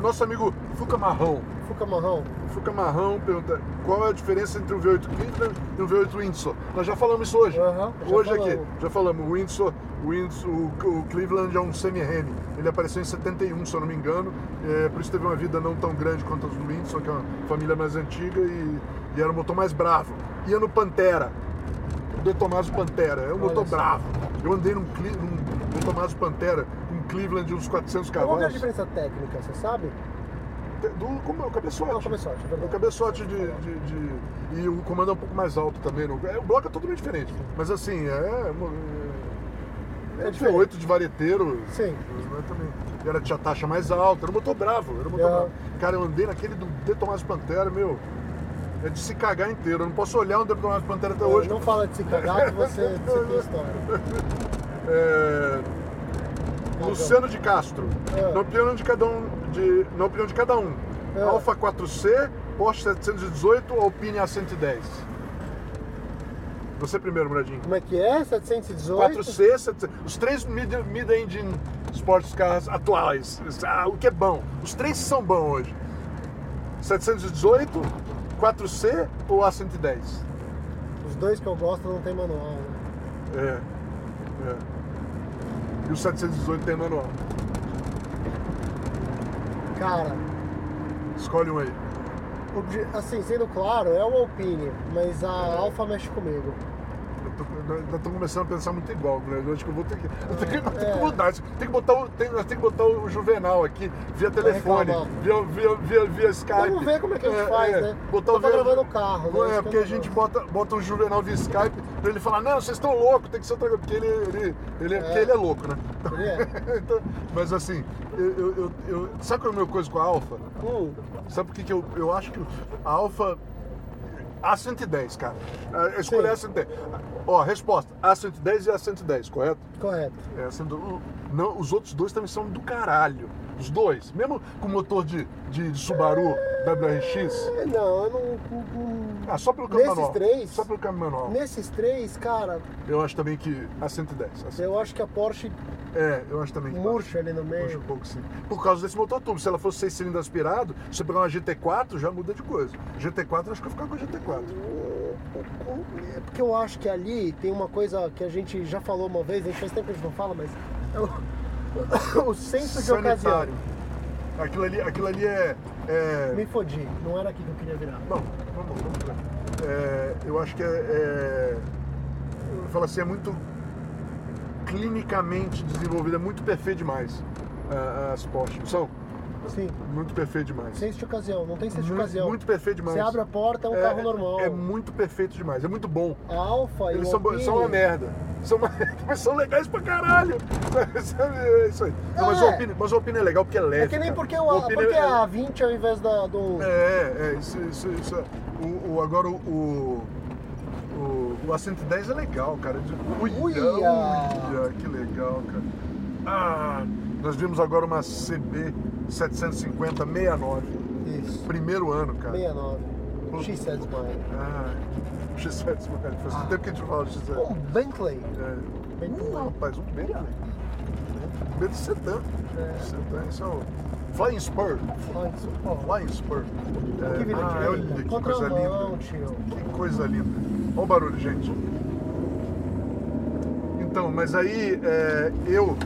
Nosso amigo Fuca Marrão. Fuca marrão. Fuca Marrão pergunta qual é a diferença entre o V8 Cleveland e o V8 Windsor. Nós já falamos isso hoje. Já hoje aqui, falamos. já falamos. O Windsor, o, Windsor, o, o Cleveland é um semi-Hemi. Ele apareceu em 71, se eu não me engano. É, por isso teve uma vida não tão grande quanto as do Windsor, que é uma família mais antiga e, e era um motor mais bravo. Ia no Pantera. O De Tomaso Pantera. É um Olha motor bravo. Eu andei num, num De Tomaso Pantera, um Cleveland de uns 400 Qual que é a cavalos. diferença técnica, você sabe? Do, como é o cabeçote. Não, o cabeçote, é. O cabeçote de, de- de- E o comando é um pouco mais alto também. no- é, o bloco é totalmente diferente. Mas assim, é. É, É é diferente. V8 de vareteiro. Sim. né, também. E Era tinha taxa mais alta, era um motor bravo, era um motor É. bravo. Cara, eu andei naquele do De Tomás Pantera, meu. É de se cagar inteiro. Eu não posso olhar um De Tomás Pantera até hoje. Não fala de se cagar que você, você tem história. [laughs] É, Luciano de Castro. É. Na opinião de cada um, de, na opinião de cada um, É. Alfa 4C, Porsche 718 ou Alpine A110? Você primeiro, Muradinho. Como é que é? 718? 4C, 700, os três mid- mid-engine sports cars atuais. Ah, o que é bom? Os três são bons hoje. 718, 4C ou A110? Os Os dois que eu gosto não tem manual, né? É. É. E o 718 tem manual. Cara, Escolhe um aí. assim, sendo claro, é o Alpine, mas a Alfa mexe comigo. Nós estamos começando a pensar muito igual, né? Eu acho que eu vou ter que. Eu tenho que, eu tenho É. que mudar isso. Tem que botar o, tem, nós temos que botar o Juvenal aqui via telefone, via, via, via, via Skype. Vamos ver como é que a gente faz, né? Botar o tô via- gravando o carro, né? É, que porque a gente bota, bota o Juvenal via Skype pra ele falar: não, vocês estão loucos, tem que ser outra coisa. Porque ele, ele, ele, porque ele é louco, né? Ele é. [laughs] Então, mas assim, eu, eu, eu, sabe qual é o meu coisa com a Alfa? Hum, Sabe por que, que eu, eu acho que a Alfa. A110, cara. A Sim. A110. Ó, resposta: A110 e A110, correto? correto. É, sendo, o- não, os outros dois também são do caralho. Os dois. Mesmo com motor de, de, de Subaru WRX. É, Não, eu não. Ah, só pelo câmbio Nesses manual. três? Só pelo câmbio manual. Nesses três, cara, Eu acho também que a 110. assim. eu acho que a Porsche É, eu acho também que. murcha ali no Murcha meio. um pouco sim. Por causa desse motor turbo. Se ela fosse 6 cilindros aspirado, se você pegar uma GT4, já muda de coisa. GT4, eu acho que eu ficar com a GT4. É porque eu acho que ali tem uma coisa que a gente já falou uma vez, a gente faz tempo que a gente não fala, mas é [laughs] o, senso de ocasião. Sanitário. Aquilo ali, aquilo ali é. é... Me fodi, não era aqui que eu queria virar. Bom, vamos, vamos ver. É, eu acho que é. é eu falo assim, é muito clinicamente desenvolvido, é muito perfeito demais as Porsche. São Sim, muito perfeito demais. senso de ocasião, não tem senso de muito, ocasião. muito perfeito demais. Você abre a porta, é um É- carro normal. É muito perfeito demais, é muito bom. A Alfa e Eles o são, Alpine, são uma merda. São uma [laughs] mas são legais pra caralho. [laughs] É isso aí. Não, mas, É. o Alpine, mas o Alpine é legal porque é leve. É que nem cara. porque, o, O Alpine porque é- a 20 ao invés da, do... É, é, isso, isso, isso é- o, o- agora o, o, o, o A110 é legal, cara. Uia, Uia. uia, que legal, cara. Ah, nós vimos agora uma CB 750 69. Isso, Primeiro ano, cara. 69. X7 Smile. Ah, X7, mano. Faz Ah. tempo que a gente fala de X7. Um Bentley. É. Bentley. Uh, rapaz, um Bentley. Um Bentley sedã. É. Sedã, isso é o Flying Spur. Isso, ó. Flying Spur. É, Que ah, direita. olha que coisa Contramão, linda. tio. Que coisa linda. Olha o barulho, gente. Então, mas aí é, eu.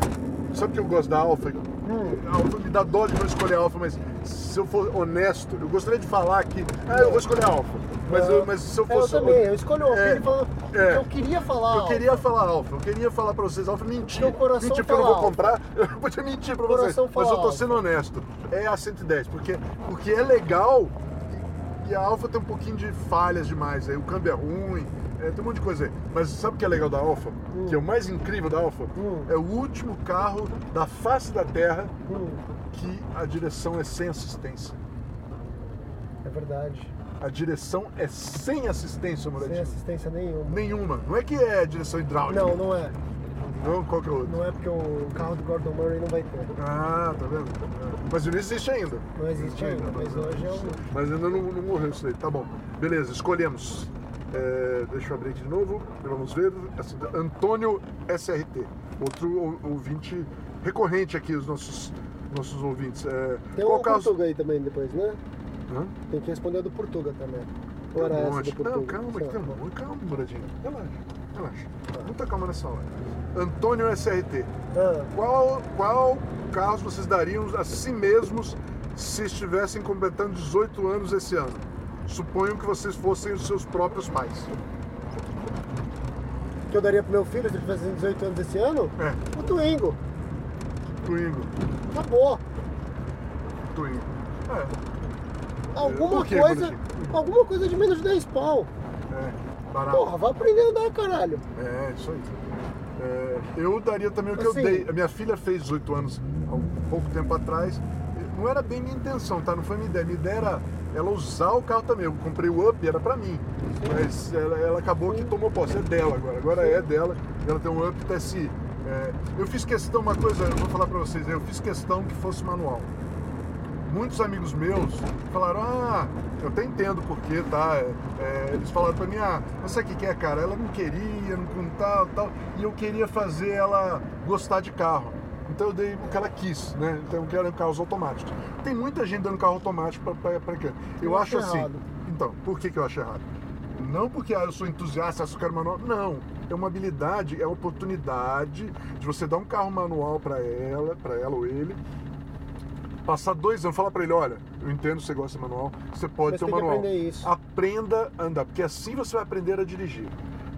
Sabe que eu gosto da Alfa? Hum. A Alfa me dá dó de não escolher Alfa, mas se eu for honesto, eu gostaria de falar que. Ah, eu vou escolher Alfa. Mas, eu, mas se eu É, eu fosse. também, eu escolhi o Alpine É, falando é. que eu queria falar. Eu queria falar Alfa, eu queria falar pra vocês Alfa, mentir. Teu coração mentir porque eu não vou comprar, [laughs] eu podia mentir pra vocês. Mas eu tô Alfa. sendo honesto. É a 110, porque, porque é legal e, e a Alfa tem um pouquinho de falhas demais. Aí o câmbio é ruim, é, tem um monte de coisa aí. Mas sabe o que é legal da Alfa? Hum. Que é o mais incrível da Alfa? Hum. É o último carro da face da Terra Hum, que a direção é sem assistência. é verdade. A direção é sem assistência, Sem moleque. assistência nenhuma. Nenhuma. Não é que é direção hidráulica. Não, não é. Não, qual que é o outro? Não é porque o carro do Gordon Murray não vai ter. Ah, tá vendo? Mas não existe ainda. Não existe ainda, mas hoje é um. Mas ainda não, não morreu isso aí. Tá bom. Beleza, escolhemos. É, deixa eu abrir aqui de novo. Vamos ver. Assim, Antônio SRT. Outro ou- ouvinte recorrente aqui, os nossos, nossos ouvintes. É, Tem qual um caso? Portuga aí também depois, né? Hã? Tem que responder a do Portuga também. Tem um monte. Não, calma, que tem um monte. Calma, Muradinho. Relaxa, relaxa. Muita calma nessa hora. Antônio SRT. Ah, Qual, qual caso vocês dariam a si mesmos se estivessem completando 18 anos esse ano? Suponham que vocês fossem os seus próprios pais. que eu daria pro meu filho se ele tivesse 18 anos esse ano? É, O Twingo. Twingo. Acabou. Twingo. É, Alguma quê, coisa. Bonitinho? Alguma coisa de menos de 10 pau. é. Barato. Porra, vai aprender a andar, caralho. É, isso aí. É, eu daria também o que Assim- eu dei. A minha filha fez 18 anos há um pouco tempo atrás. Não era bem minha intenção, tá? Não foi minha ideia. Minha ideia era ela usar o carro também. Eu comprei o Up, era pra mim. Mas ela, ela acabou que tomou posse. É dela agora. Agora é dela. Ela tem um Up TSI. É, eu fiz questão, uma coisa, eu vou falar pra vocês. Eu fiz questão que fosse manual muitos amigos meus falaram, ah, eu até entendo porquê, tá? É, é, eles falaram pra mim, ah, mas sabe o que que é, cara? Ela não queria, não não tal, tal, e eu queria fazer ela gostar de carro. Então eu dei o que ela quis, né? Então eu quero carros automáticos. Tem muita gente dando carro automático pra quê? Eu, Eu acho assim. errado. Então, por que, que eu acho errado? Não porque ah, eu sou entusiasta, eu quero manual. Não. É uma habilidade, é a oportunidade de você dar um carro manual para ela, para ela ou ele, passar dois anos, falar para ele, olha, eu entendo que você gosta de manual, você pode Mas ter um manual. aprender isso. Aprenda a andar, porque assim você vai aprender a dirigir.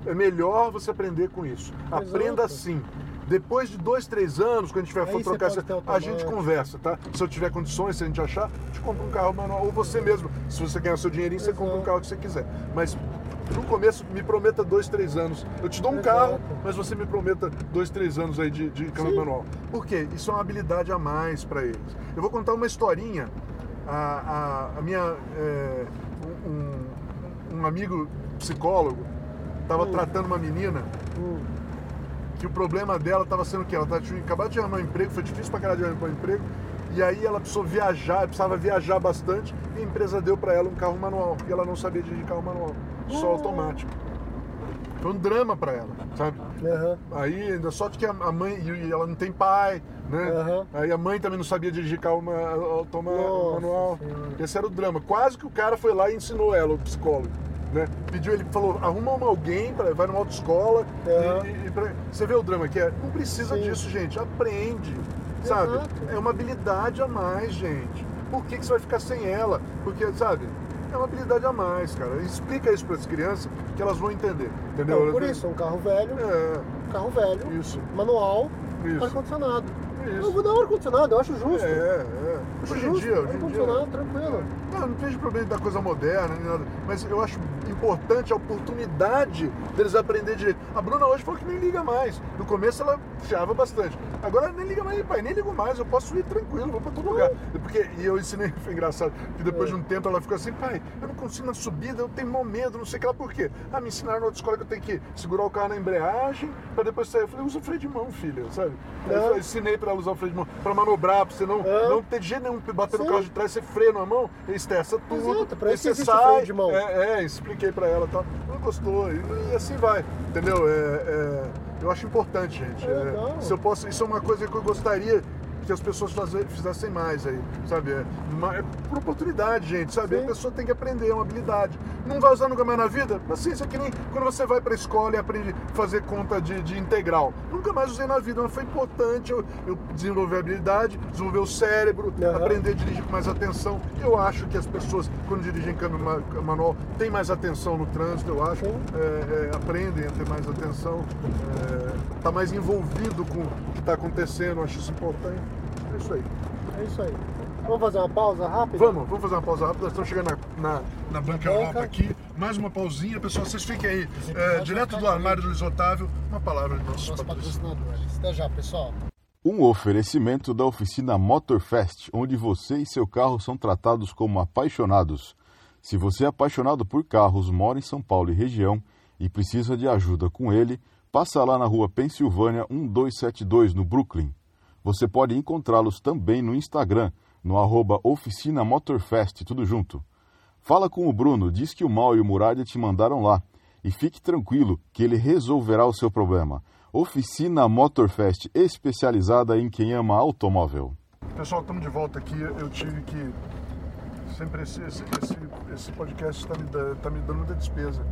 É melhor você aprender com isso. Exato. Aprenda assim. Depois de dois, três anos, quando a gente tiver for trocar, ter a gente conversa, tá? Se eu tiver condições, se a gente achar, a gente compra um carro manual. Ou você mesmo, se você ganhar seu dinheirinho, você compra um Exato. carro que você quiser. Mas no começo, me prometa dois, três anos. Eu te dou um Exato. carro, mas você me prometa dois, três anos aí de, de câmbio manual. Por quê? Isso é uma habilidade a mais para eles. Eu vou contar uma historinha. A, a- a minha. é, um, um- amigo psicólogo estava Hum. tratando uma menina Hum, que o problema dela estava sendo o quê? Ela tava, tinha acabado de arrumar um emprego, foi difícil pra caralho de arrumar um emprego, e aí ela precisou viajar, precisava viajar bastante, e a empresa deu para ela um carro manual, e ela não sabia dirigir carro manual, só Hum. automático. Foi um drama para ela, sabe? aham. Aí, ainda sorte que a mãe, e ela não tem pai, né? Aham. Aí a mãe também não sabia dirigir carro ma- automa- manual. Senhora. Esse era o drama. Quase que o cara foi lá e ensinou ela, o psicólogo. Né? Pediu, ele falou, arruma uma alguém, pra, vai numa autoescola. Aham. E, e pra- você vê o drama que é? Não precisa Sim. disso, gente. Aprende. Sabe? Exato. É uma habilidade a mais, gente. Por que, que você vai ficar sem ela? Porque, sabe? É uma habilidade a mais, cara. Explica isso para as crianças que elas vão entender. Entendeu? Então, por isso, um carro velho, É, carro velho, isso. manual, Isso. ar-condicionado. Eu vou dar ar-condicionado, eu acho justo. É, é. Hoje em dia, hoje em dia. ar-condicionado, tranquilo. Não, não vejo problema da coisa moderna, nem nada. Mas eu acho importante a oportunidade deles aprenderem direito. A Bruna hoje falou que nem liga mais. No começo ela chiava bastante. Agora nem liga mais, pai, nem ligo mais, eu posso ir tranquilo, vou pra todo lugar. Porque, e eu ensinei, [laughs] foi engraçado, que depois É. de um tempo ela ficou assim, pai, eu não consigo na subida, eu tenho mau medo, não sei o que lá, por quê? Ah, me ensinaram na autoescola que eu tenho que segurar o carro na embreagem, pra depois sair. Eu falei, usa o freio de mão, filha, sabe? É. eu ensinei pra ela usar o freio de mão, pra manobrar, pra você não, É. não ter de jeito nenhum, bater no Sim. carro de trás, você freia na mão, estressa tudo. Exato, pra isso você sai, freio de mão. É, é, expliquei pra ela tal. Ela gostou. E, e assim vai. Entendeu? É, é, eu acho importante, gente. É É, se eu posso, isso é uma coisa que eu gostaria que as pessoas fizessem mais aí, sabe? É, é por oportunidade, gente, sabe? Sim. A pessoa tem que aprender, é uma habilidade. Não vai usar nunca mais na vida? Paciência, é que nem quando você vai pra escola e aprende a fazer conta de, de integral. Nunca mais usei na vida, mas foi importante eu, eu desenvolver a habilidade, desenvolver o cérebro, Aham. aprender a dirigir com mais atenção. Eu acho que as pessoas, quando dirigem câmbio ma- manual, têm mais atenção no trânsito, eu acho. É, é, aprendem a ter mais atenção, está mais envolvido com o que está acontecendo, eu acho isso importante. É isso aí. É isso aí. Vamos fazer uma pausa rápida? Vamos, vamos fazer uma pausa rápida. Nós estamos chegando na, na, na Banca Europa aqui. Mais uma pausinha, pessoal. Vocês fiquem aí. É, direto vai do armário do Luiz Otávio, uma palavra de nossos patrocinadores. patrocinadores. Até já, pessoal. Um oferecimento da oficina Motorfest, onde você e seu carro são tratados como apaixonados. Se você é apaixonado por carros, mora em São Paulo e região e precisa de ajuda com ele, passa lá na rua Pensilvânia 1272, no Brooklyn. Você pode encontrá-los também no Instagram, no arroba Oficina Motorfest, tudo junto. Fala com o Bruno, diz que o Mal e o Muralha te mandaram lá. E fique tranquilo que ele resolverá o seu problema. Oficina Motorfest, especializada em quem ama automóvel. Pessoal, estamos de volta aqui. Eu tive que. Sempre esse, esse, esse, esse podcast está me, tá me dando muita despesa.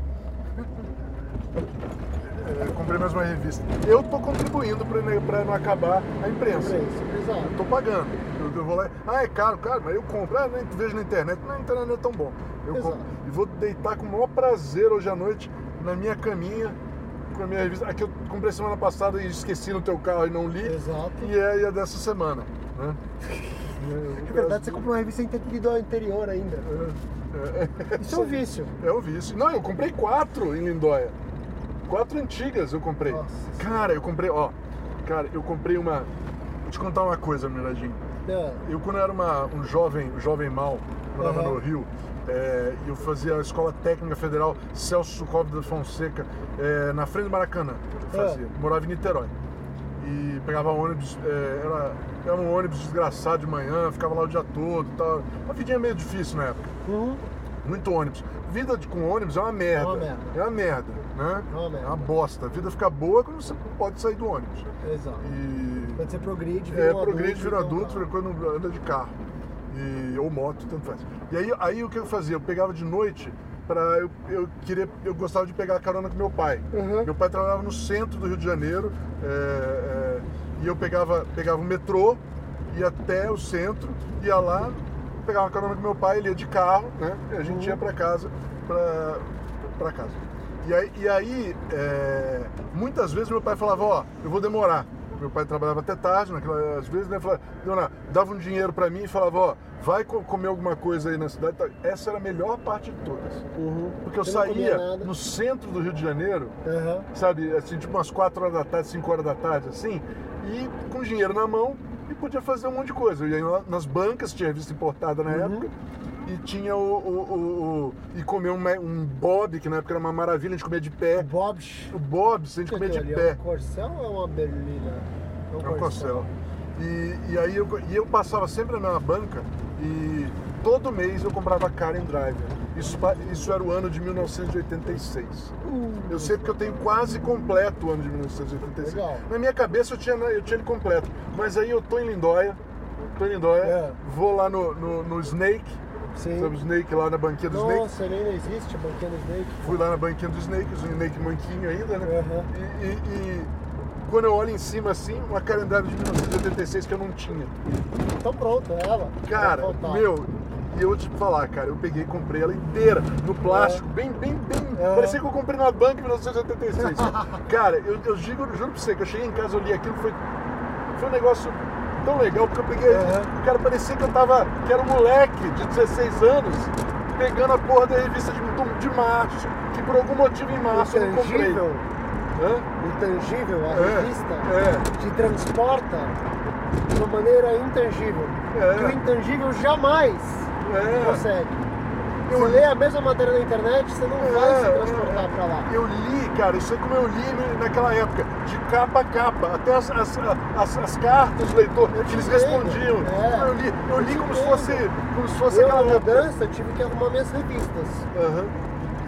É, comprei mais uma revista. Eu estou contribuindo para não acabar a imprensa. Exato. Eu tô pagando. Eu, eu vou lá. Ah, é caro, caro, mas eu compro. Ah, nem vejo na internet. Na internet não é tão bom. Eu Exato. compro. E vou deitar com o maior prazer hoje à noite na minha caminha com a minha revista. Aqui eu comprei semana passada e esqueci no teu carro e não li. Exato. E é, e é dessa semana. Né? [laughs] É verdade, você comprou uma revista do anterior ainda. É, Isso é um vício. é o vício. Não, eu comprei quatro em Lindóia. Quatro antigas eu comprei. Nossa. Cara, eu comprei, ó. Cara, eu comprei uma. Vou te contar uma coisa, Miradinho. É. Eu, quando eu era uma- um jovem, um jovem mal, morava Aham. no Rio, é, eu fazia a Escola Técnica Federal Celso Sukov da Fonseca, é, na frente do Maracanã. Eu É. fazia. Morava em Niterói. E pegava ônibus, é, era, era um ônibus desgraçado de manhã, ficava lá o dia todo e tal. Uma vidinha meio difícil na época. Uhum. Muito ônibus. Vida de- com ônibus é uma merda. uma merda. É uma merda, né? É uma. É bosta. A vida fica boa quando você pode sair do ônibus. Exato. E Quando você progride, vira é, um progride, vira então adulto, vira quando anda de carro. E, ou moto, tanto faz. E aí, aí o que eu fazia? Eu pegava de noite, pra eu, eu queria, eu gostava de pegar carona com meu pai. Uhum. Meu pai trabalhava no centro do Rio de Janeiro é, é, e eu pegava, pegava o metrô, ia até o centro, ia lá, pegava carona com meu pai, ele ia de carro, né? E a gente Uhum. ia pra casa, pra, pra casa. E aí, e aí, é, muitas vezes meu pai falava, ó, eu vou demorar. Meu pai trabalhava até tarde, naquela, às vezes, né? Falava, dava um dinheiro pra mim e falava, ó, vai co- comer alguma coisa aí na cidade. Essa era a melhor parte de todas. Uhum. Porque eu comia saía no centro do Rio de Janeiro, Aham. sabe, assim, tipo umas 4 horas da tarde, 5 horas da tarde, assim, e com dinheiro na mão e podia fazer um monte de coisa. Ia lá nas bancas, tinha revista importada na Uhum. época, e tinha o. o- o- o- e comer um, um Bob, que na época era uma maravilha, a gente comia de pé. Bob's. O Bob, a gente O comia de ali? É pé. um corcel ou é uma berlina? É um corcel. E, e aí eu, e eu passava sempre na mesma banca e todo mês eu comprava Karen Driver. Isso, isso era o ano de 1986. Uh, Eu sei porque eu tenho quase completo o ano de 1986. Legal. Na minha cabeça eu tinha, eu tinha ele completo. Mas aí eu tô em Lindóia, tô em Lindóia, É. vou lá no, no, no Snake, Sim. sabe o Snake lá na banquinha do Snake? Nossa, ele ainda existe, a banquinha do Snake. Fui lá na banquinha do Snake, o Snake manquinho ainda, né? Aham. E, e- e quando eu olho em cima assim, uma Driver de 1986 que eu não tinha. Então pronto, é ela. Cara, meu, e eu vou te falar, cara, eu peguei e comprei ela inteira, no plástico, bem, bem, bem. É. Parecia que eu comprei na banca em 1986. [laughs] cara, eu, eu digo, eu juro pra você, que eu cheguei em casa, eu li aquilo, foi, foi um negócio tão legal, porque eu peguei. Aham. Cara, parecia que eu tava. que era um moleque de 16 anos, pegando a porra da revista de, de março, que por algum motivo em março eu não comprei. Intangível, Hã? intangível, a É, revista é. te transporta de uma maneira intangível. É. Que o intangível jamais É. consegue. Eu Você li- lê a mesma matéria na internet, você não vai É, se transportar é. pra lá. Eu li, cara, isso é como eu li na- naquela época, de capa a capa, até as, as, as, as cartas do leitor, que eles te respondiam. entendo, é. Eu li, eu Eu li como se entendo. fosse, como se fosse Eu, na aquela época. mudança, tive que arrumar minhas revistas. Aham.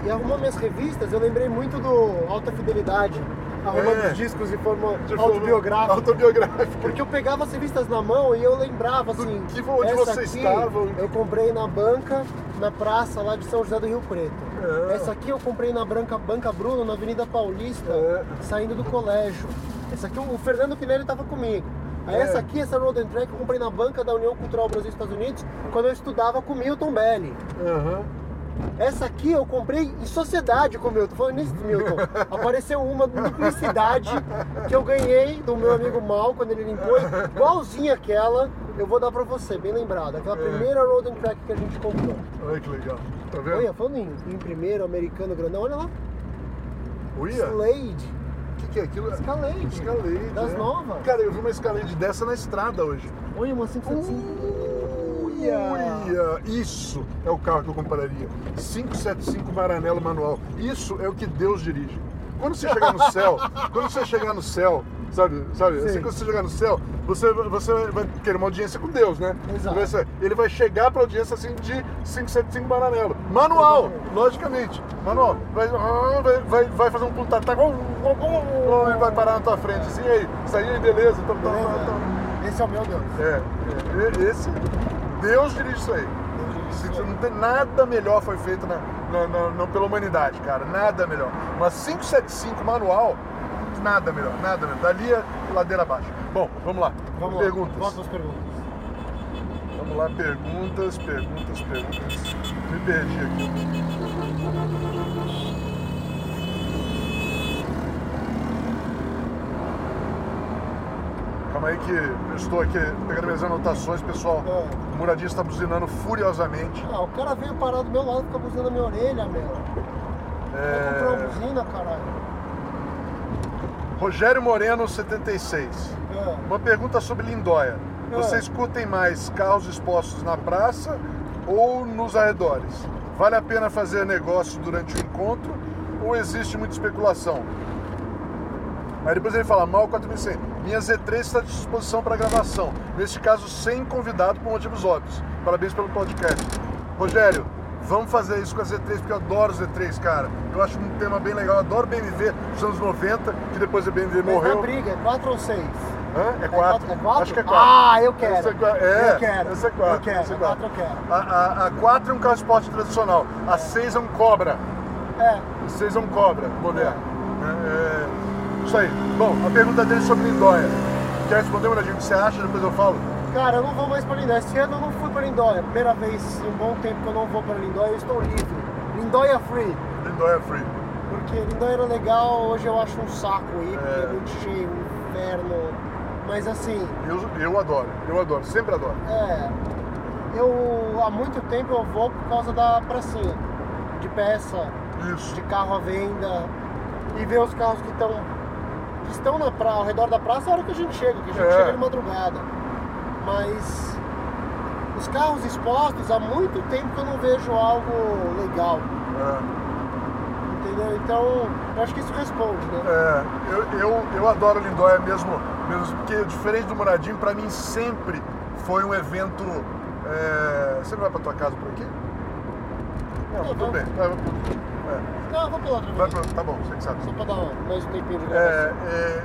E arrumar minhas revistas, eu lembrei muito do Alta Fidelidade, arrumando É. os discos de forma De autobiográfica. Autobiográfica. Porque eu pegava as revistas na mão e eu lembrava assim. que- onde essa você aqui estava. Eu comprei na banca, na praça lá de São José do Rio Preto. É. Essa aqui eu comprei na banca, banca Bruno, na Avenida Paulista, É. saindo do colégio. Essa aqui o Fernando Pinelli estava comigo. Aí É. essa aqui, essa Road and Track, eu comprei na banca da União Cultural Brasil e Estados Unidos, quando eu estudava com Milton Belli. Aham. Essa aqui eu comprei em sociedade com o Milton. Falando nisso, Milton, [laughs] apareceu uma duplicidade que eu ganhei do meu amigo Mal quando ele limpou, igualzinha aquela. Eu vou dar pra você, bem lembrado. Aquela É. primeira Road and Track que a gente comprou. Olha que legal. Tá vendo? Olha, falando em, em primeiro, americano grandão, olha lá. Olha. Slade. O que, que é aquilo? Escalade. Escalade. Das é. novas. Cara, eu vi uma escalade dessa na estrada hoje. Olha uma 575. Uia, isso é o carro que eu compraria. 575 Maranello manual. Isso é o que Deus dirige. Quando você chegar no céu, [laughs] quando você chegar no céu, sabe, sabe? Sim. Assim, quando você chegar no céu, você, você vai querer uma audiência com Deus, né? Exato. Ser- Ele vai chegar pra audiência assim de 575 Maranello. Manual, logicamente. Manual. Vai, ah, vai, vai, fazer um putatá. E vai parar na tua frente assim, e aí, isso aí, beleza? Tá, tá, tá, tá. Esse é o meu Deus. É, é, esse. Deus dirige isso aí. Se- Não tem nada melhor foi feito na, na- na- na- pela humanidade, cara. Nada melhor. Uma 575 manual, nada melhor, nada melhor. Dali é ladeira abaixo. Bom, vamos lá. Vamos perguntas. lá. Perguntas. Vamos lá, perguntas, perguntas, perguntas. Me perdi aqui. Calma aí que eu estou aqui pegando minhas anotações, pessoal. É. O Muradinho está buzinando furiosamente. Ah, o cara veio parar do meu lado e fica buzinando na minha orelha, meu. Vai comprar uma É... buzina, caralho. Rogério Moreno, 76. É. Uma pergunta sobre Lindóia. É. Vocês curtem mais carros expostos na praça ou nos arredores? Vale a pena fazer negócio durante o encontro ou existe muita especulação? Aí depois ele fala, mal 4100. Minha Z3 está à disposição para gravação. Neste caso, sem convidado por motivos óbvios. Parabéns pelo podcast. Rogério, vamos fazer isso com a Z3, porque eu adoro Z3, cara. Eu acho um tema bem legal. Eu adoro BMW dos anos 90, que depois a BMW Mas morreu. na briga, é 4 ou 6? Hã? É 4. É 4? Acho que é 4. Ah, eu quero. Esse é, qua- é, Eu quero. Esse é 4. Eu quero. Esse é A 4 eu quero. A, a, a 4 é um carro esporte tradicional. A 6 é um Cobra. É. A 6 é um Cobra moderno. É, é, isso aí. Bom, a pergunta dele sobre Lindóia. Quer responder, Muradinho? O que você acha? Depois eu falo. Cara, eu não vou mais pra Lindóia. Esse ano eu não fui pra Lindóia. Primeira vez em um bom tempo que eu não vou pra Lindóia, eu estou livre. Lindóia free. Lindóia Free. Porque Lindóia era legal, hoje eu acho um saco porque É. é muito cheio, um inferno. Mas assim, Eu, eu adoro. Eu adoro. Sempre adoro. é. Eu há muito tempo eu vou por causa da pracinha. De peça, Isso. de carro à venda. E ver os carros que estão. Que estão na pra, ao redor da praça a hora que a gente chega, que a gente É. chega de madrugada. Mas os carros expostos há muito tempo que eu não vejo algo legal. É. Entendeu? Então, eu acho que isso responde, né? É, eu, eu, eu adoro Lindóia mesmo, mesmo porque diferente do Muradinho, pra mim sempre foi um evento. é, Você não vai pra tua casa por aqui? Não, tudo bem. Vai, é, Não, vou pela outra vai vez. pra- tá bom, você que sabe. Só pra dar mais um tempinho de É, gravação. é,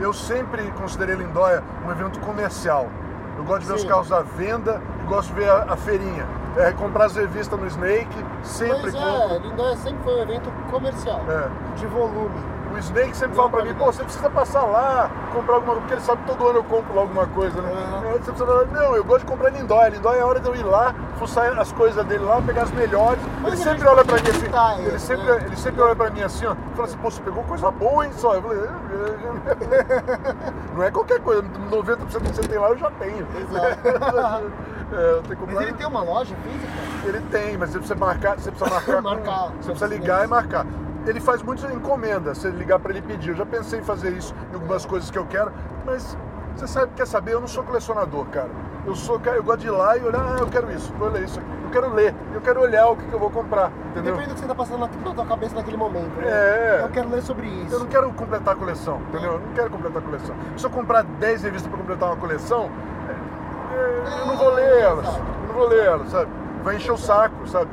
e eu sempre considerei Lindóia um evento comercial. Eu gosto de ver Sim. os carros à venda e gosto de ver a, a feirinha. É, comprar as revistas no Snake, sempre compro. é, Lindóia sempre foi um evento comercial, É. de volume. O Snake sempre fala pra mim, pô, você precisa passar lá, comprar alguma coisa, porque ele sabe que todo ano eu compro lá alguma coisa, né? É, Você precisa falar, não, eu gosto de comprar Lindóia. Lindóia é hora de eu ir lá, fuçar as coisas dele lá, pegar as melhores. Mas ele a sempre olha pra mim assim, ele isso, sempre, né? ele sempre olha pra mim assim, ó, fala assim, pô, você pegou coisa boa, hein, só. Eu falei, "É, [laughs] não é qualquer coisa, 90% que você tem lá eu já tenho. Exato. [laughs] É. Mas ele tem uma loja física? Ele tem, mas você precisa marcar, você precisa [laughs] marcar, com- Marcar. você precisa ligar e marcar. Ele faz muitas encomendas, você ligar para ele pedir. Eu já pensei em fazer isso em algumas coisas que eu quero, mas você sabe, quer saber? Eu não sou colecionador, cara. Eu sou, cara, eu gosto de ir lá e olhar, ah, eu quero isso, vou ler isso aqui. Eu quero ler, eu quero olhar o que, que eu vou comprar, entendeu? Depende do que você tá passando na, tua cabeça naquele momento. né? É. Eu quero ler sobre isso. Eu não quero completar a coleção, entendeu? Eu não quero completar a coleção. Se eu comprar 10 revistas para completar uma coleção, é, é, eu não vou ler elas. Eu não vou ler elas, sabe? Vai encher o saco, sabe?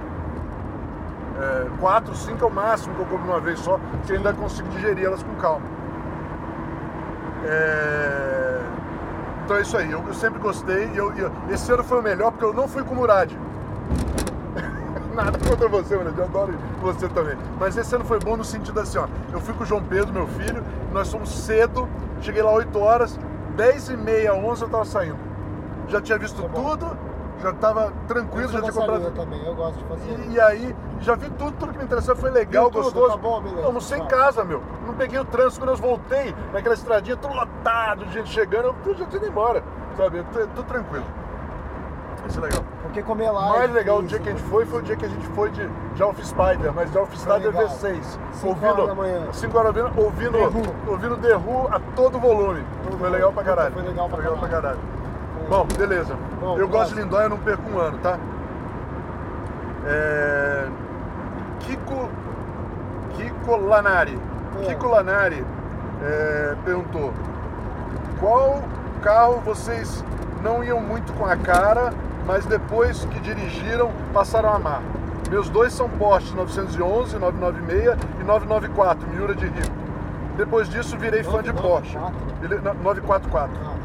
É, quatro, cinco é o máximo que eu compro uma vez só, que eu ainda consigo digerir elas com calma. É, Então é isso aí, eu, eu sempre gostei e eu, eu- esse ano foi o melhor porque eu não fui com o Murad. [laughs] Nada contra você, Murad, eu adoro você também. Mas esse ano foi bom no sentido assim, ó. Eu fui com o João Pedro, meu filho, nós fomos cedo, cheguei lá 8 horas, 10 e meia, 11 eu tava saindo. Já tinha visto Tá tudo, já tava tranquilo, Eu já tinha comprado. também, eu gosto de fazer. E, e aí, já vi tudo, tudo que me interessou, foi legal, tudo? gostoso. Tá bom, beleza. Almocei em Tá. casa, meu. Não peguei o trânsito quando eu voltei, naquela estradinha, tudo lotado, gente chegando, eu já tinha ido embora, sabe? Eu tô, tô tranquilo. Isso é legal. Porque comer O lá. mais é legal o dia que a gente né? foi foi o dia que a gente foi de, Alpha Spider, mas de Alpha Spider legal. V6. Cinco horas da manhã. 5 horas da manhã, ouvindo, The ouvindo The Who a todo volume. Todo foi legal volume. pra caralho. Foi legal pra pra caralho. Bom, beleza. Bom, eu gosto de Lindóia, eu não perco um ano, tá? É... Kiko... Kiko Lanari. É. Kiko Lanari é, perguntou qual carro vocês não iam muito com a cara, mas depois que dirigiram passaram a amar. Meus dois são Porsche 911, 996 e 994, Miura de Rio. Depois disso virei fã de Porsche. 994? Ele- não, 944. Ah,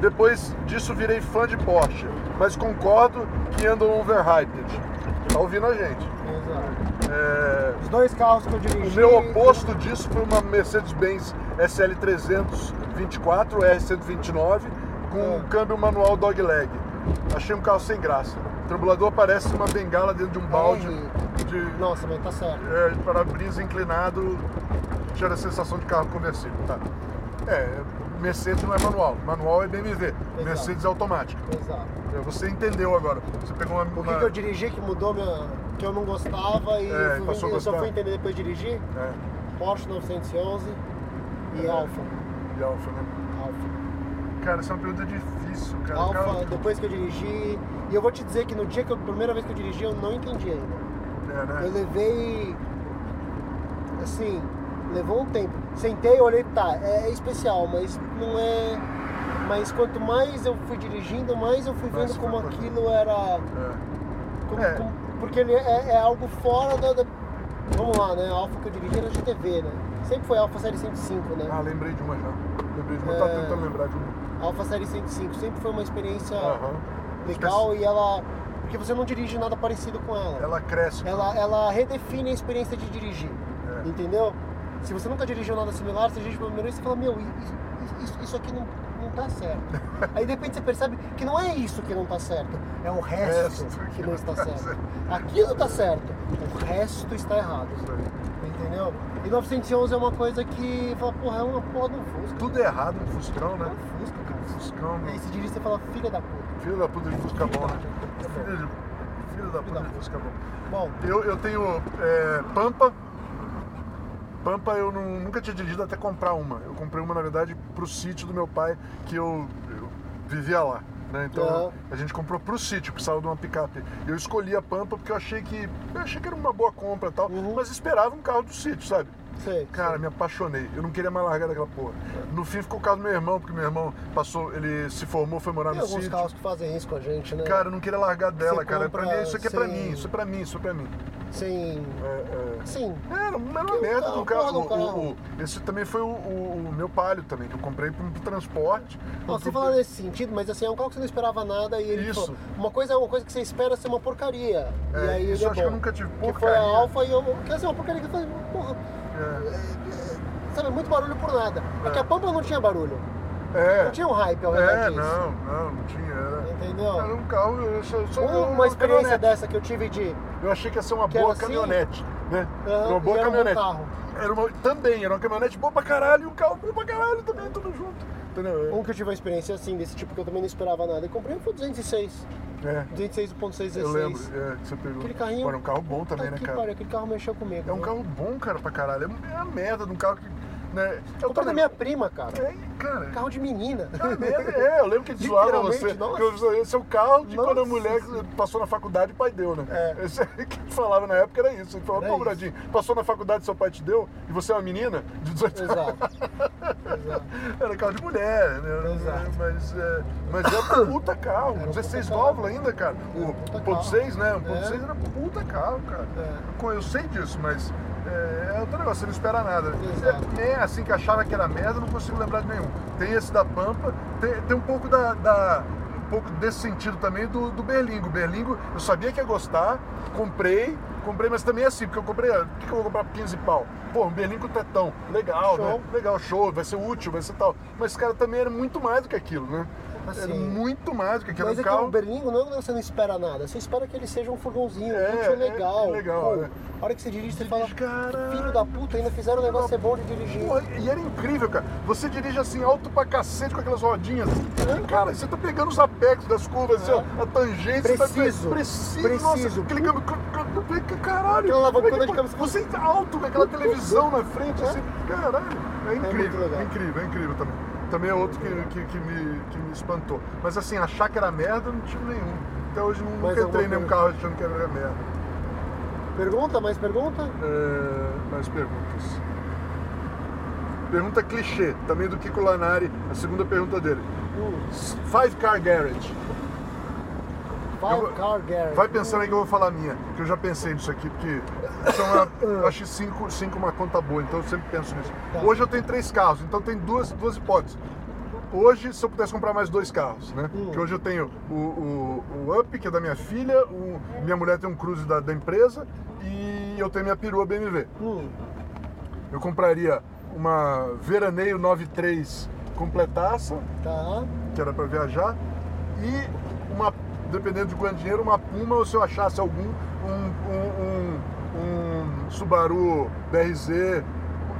Depois disso virei fã de Porsche, mas concordo que andam overhyped. Tá ouvindo a gente. exato. É, Os dois carros que eu o dirigi. meu oposto disso foi uma Mercedes-Benz SL324 R129 com É. um câmbio manual dogleg. Achei um carro sem graça. O turbulador parece uma bengala dentro de um balde de, Nossa, mas tá certo. é, para-brisa inclinado, gera a sensação de carro conversível. Tá. É, Mercedes não é manual, manual é BMW, Mercedes é automática. Exato. É, Você entendeu agora. Você pegou uma. O que, uma- que eu dirigi que mudou minha. que eu não gostava e É, fui- a eu só fui entender depois de dirigir? É, Porsche 911 e É. Alfa. e Alfa, né? Alfa. Cara, essa é uma pergunta difícil, cara. Alfa, Cara, depois que eu dirigi. E eu vou te dizer que no dia que eu. primeira vez que eu dirigi, eu não entendi ainda. é, Eu né? levei. Assim, levou um tempo. Sentei, olhei, tá, é especial, mas não é. Mas quanto mais eu fui dirigindo, mais eu fui vendo como aquilo era. É. como- É. como- porque ele é, é algo fora da, da- Vamos lá, né? A Alfa que eu dirigi era GTV, né? Sempre foi Alfa Série 105, né? Ah, lembrei de uma já. Lembrei de uma. É. tentando lembrar de um. A Alfa Série 105 sempre foi uma experiência Aham. legal e ela. Porque você não dirige nada parecido com ela. Ela cresce. Ela, ela redefine a experiência de dirigir. É. Entendeu? Se você nunca dirigiu nada similar, você dirige pela primeira vez e você fala, meu, isso, isso- isso aqui não, não tá certo. [laughs] Aí de repente você percebe que não é isso que não tá certo, é o resto Resto que não está certo. Aquilo tá certo, o resto está errado. Entendeu? E 911 é uma coisa que fala, porra, é uma porra de um Fusca. Tudo errado no Fuscão, É né? um Fusca, cara. Fuscão, E aí você dirige você fala, filha da puta. filho da puta de Fusca bom. né? De, filho da puta de Fusca bom. Bom, Eu, eu tenho é, Pampa. Pampa eu não- nunca tinha dirigido até comprar uma. Eu comprei uma, na verdade, pro sítio do meu pai, que eu, eu vivia lá. Né? Então a gente comprou pro sítio, precisava de uma picape. Eu escolhi a Pampa porque eu achei que. Eu achei que era uma boa compra e tal, Uhum. mas esperava um carro do sítio, sabe? Sei. Cara, me apaixonei. Eu não queria mais largar daquela porra. No fim ficou o carro do meu irmão, porque meu irmão passou, ele se formou, foi morar Tem no alguns sítio. carros que fazem isso com a gente, né? Cara, eu não queria largar dela, Você cara. Pra compra mim, isso aqui é pra sem- mim, isso é pra mim, isso é pra mim. Sem. É, é. Sim. É, Era uma o merda do carro. O- o- carro. o- esse também foi o, o- o meu palio também, que eu comprei pro, pro transporte. Não, você fala nesse sentido, mas assim, é um carro que você não esperava nada e ele Isso. falou, uma coisa é uma coisa que você espera ser uma porcaria. É, e aí isso é eu acho que eu bom. nunca tive Que foi a porcaria. Alfa e eu. Que assim, uma porcaria que eu falei, porra, É, sabe, muito barulho por nada. É, que a Pampa não tinha barulho. é, Não tinha um hype ao redor é, disso. não, não, não tinha. Era, Entendeu? era um carro, eu só, só Uma experiência caminhonete. dessa que eu tive de. Eu achei que ia ser uma Que boa assim? caminhonete, né? Aham, uma boa e era um caminhonete. carro. Era uma, também, era uma caminhonete boa pra caralho e um carro bom pra caralho também, tudo junto. Entendeu? Um que eu tive uma experiência assim, desse tipo que eu também não esperava nada. Eu comprei foi 206. É, 206.616. eu lembro, é, que você pegou. Aquele carrinho. Era um carro bom também, Tá né, cara? pariu, aquele carro mexeu comigo. É um né? carro bom, cara, pra caralho. É é a merda de um carro que. Né, é o Comprei da minha prima, cara. É, cara. Carro de menina. É, é, eu lembro que eles zoavam você. nossa. Eu- esse é o carro de quando a Nossa. mulher passou na faculdade e o pai deu, né? É. Esse é que falava na época era isso. Ele falava, Era pô. Bradinho, passou na faculdade seu pai te deu e você é uma menina de 18 anos. Exato. Exato. Era carro de mulher, né? Exato. Mas, é, mas era um puta carro. Era um 16 puta válvulas ainda, cara. O puta 1.6, né? O carro. 1.6 É. era puta carro, cara. É. Eu- Eu sei disso, mas é, é outro negócio, você não espera nada. Exato. É, é assim que achava que era merda, não consigo lembrar de nenhum. Tem esse da Pampa, tem, tem um pouco da. da- um pouco desse sentido também do, do Berlingo. Berlingo, eu sabia que ia gostar, comprei, comprei, mas também é assim, porque eu comprei. ah, Por que, que eu vou comprar 15 pau? Pô, um Berlingo tetão, legal, Show. né? Legal, show, vai ser útil, vai ser tal. Mas, cara, também era muito mais do que aquilo, né? Assim, muito mais do que aquilo. Mas Era é um que carro. o Berlingo não é você não espera nada, você espera que ele seja um furgãozinho, É, útil é, legal. legal, Pô, é. A hora que você dirige, você fala, Caralho. filho da puta, ainda fizeram um negócio ser bom de dirigir. Porra, e era incrível, cara. Você dirige assim alto pra cacete com aquelas rodinhas. Cara, você tá pegando os apex das curvas, assim, ó, a tangente. Preciso. Você tá... Preciso. Preciso. Nossa, aquele câmbio... cl- cl- cl- Caralho. Aquela é que de cabeça- Você tá alto com aquela televisão na frente, É. assim. Caralho. É muito incrível, legal. é incrível, é incrível também. Também é outro que, que, que me, que me espantou. Mas assim, achar que era merda, não tive nenhum. Até hoje não- nunca entrei em nenhum carro achando que era merda. Pergunta, mais pergunta? É, mais perguntas. Pergunta clichê, também do Kiko Lanari, a segunda pergunta dele. Hum, Five Car Garage. Vou-. Vai pensando aí que eu vou falar minha, que eu já pensei nisso aqui, porque são uma, acho cinco, cinco uma conta boa, então eu sempre penso nisso. Tá. Hoje eu tenho três carros, então tem duas, duas hipóteses. Hoje, se eu pudesse comprar mais dois carros, né? Hum. Que hoje eu tenho o, o, o Up, que é da minha filha, o- minha mulher tem um Cruze da, da empresa e eu tenho minha perua BMW. Hum, Eu compraria uma Veraneio 93 completaça, tá. que era para viajar, e uma, dependendo de quanto dinheiro, uma Puma, ou se eu achasse algum, um, um, um- um Subaru BRZ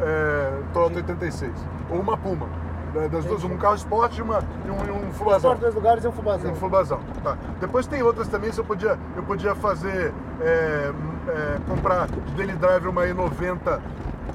é, Toyota 86. Ou uma Puma. né, Das duas, um carro esporte e, uma, e um, e um fubazão. Só dois lugares e um fubazão. Um fubazão. Tá. Depois tem outras também, se eu podia, eu podia fazer, é, é, comprar de daily driver uma E90,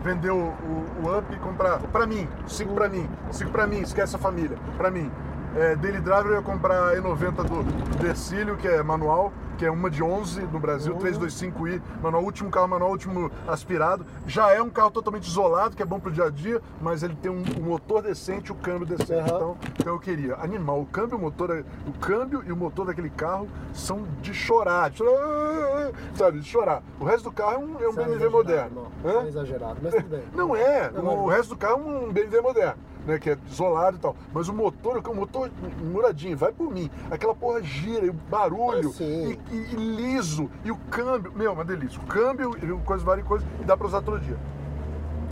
vender o, o, o Up e comprar, pra mim, cinco pra mim, cinco pra mim, esquece a família, pra mim. É, daily driver eu ia comprar a E90 do, Decílio, que é manual, que é uma de 11 no Brasil, Uhum. 325i, manual, último carro manual, último aspirado. Já é um carro totalmente isolado, que é bom pro dia a dia, mas ele tem um, um motor decente o câmbio decente. Uhum. Então, então eu queria. Animal, o câmbio, o motor, o câmbio e o motor daquele carro são de chorar, de chorar, sabe, de chorar. O resto do carro é um, é um é BMW moderno. Não, é exagerado, mas tudo bem. Não é, Não, o mas- resto do carro é um BMW moderno, né? Que é isolado e tal. Mas o motor, o motor muradinho, vai por mim. Aquela porra gira, e o barulho, Ah, e, e- e liso, e o câmbio. Meu, uma delícia. O câmbio, e coisas, várias coisas, e dá pra usar todo dia.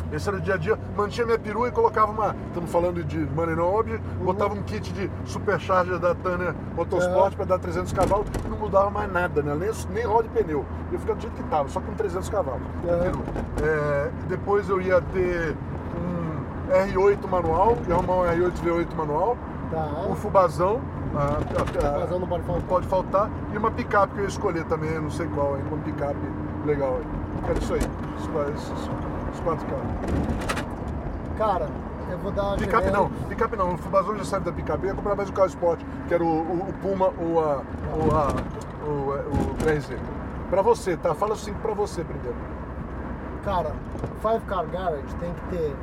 Esse era o dia a dia, mantinha minha perua e colocava uma. Estamos falando de Money No Object, Uhum. botava um kit de supercharger da Turner Motorsport Uhum. para dar 300 cavalos, não mudava mais nada, né? nem, nem roda de pneu. Eu ficava do jeito que estava, só com 300 cavalos. Uhum. É, depois eu ia ter R8 manual, ia arrumar um R8 V8 manual, Tá. um fubazão. a- a- a- Fubazão não pode faltar. pode faltar, e uma picape que eu ia escolher também, eu não sei qual ainda, uma picape legal aí. Era isso aí, esses, quatro- carros. Cara, eu vou dar. Picape não, picape não, o Fubazão já saiu da picape, eu ia comprar mais o carro esporte, que era o, o- o Puma ou a, o, a, o, o 3Z. Pra você, tá? Fala assim pra você primeiro. Cara, Five Car Garage tem que ter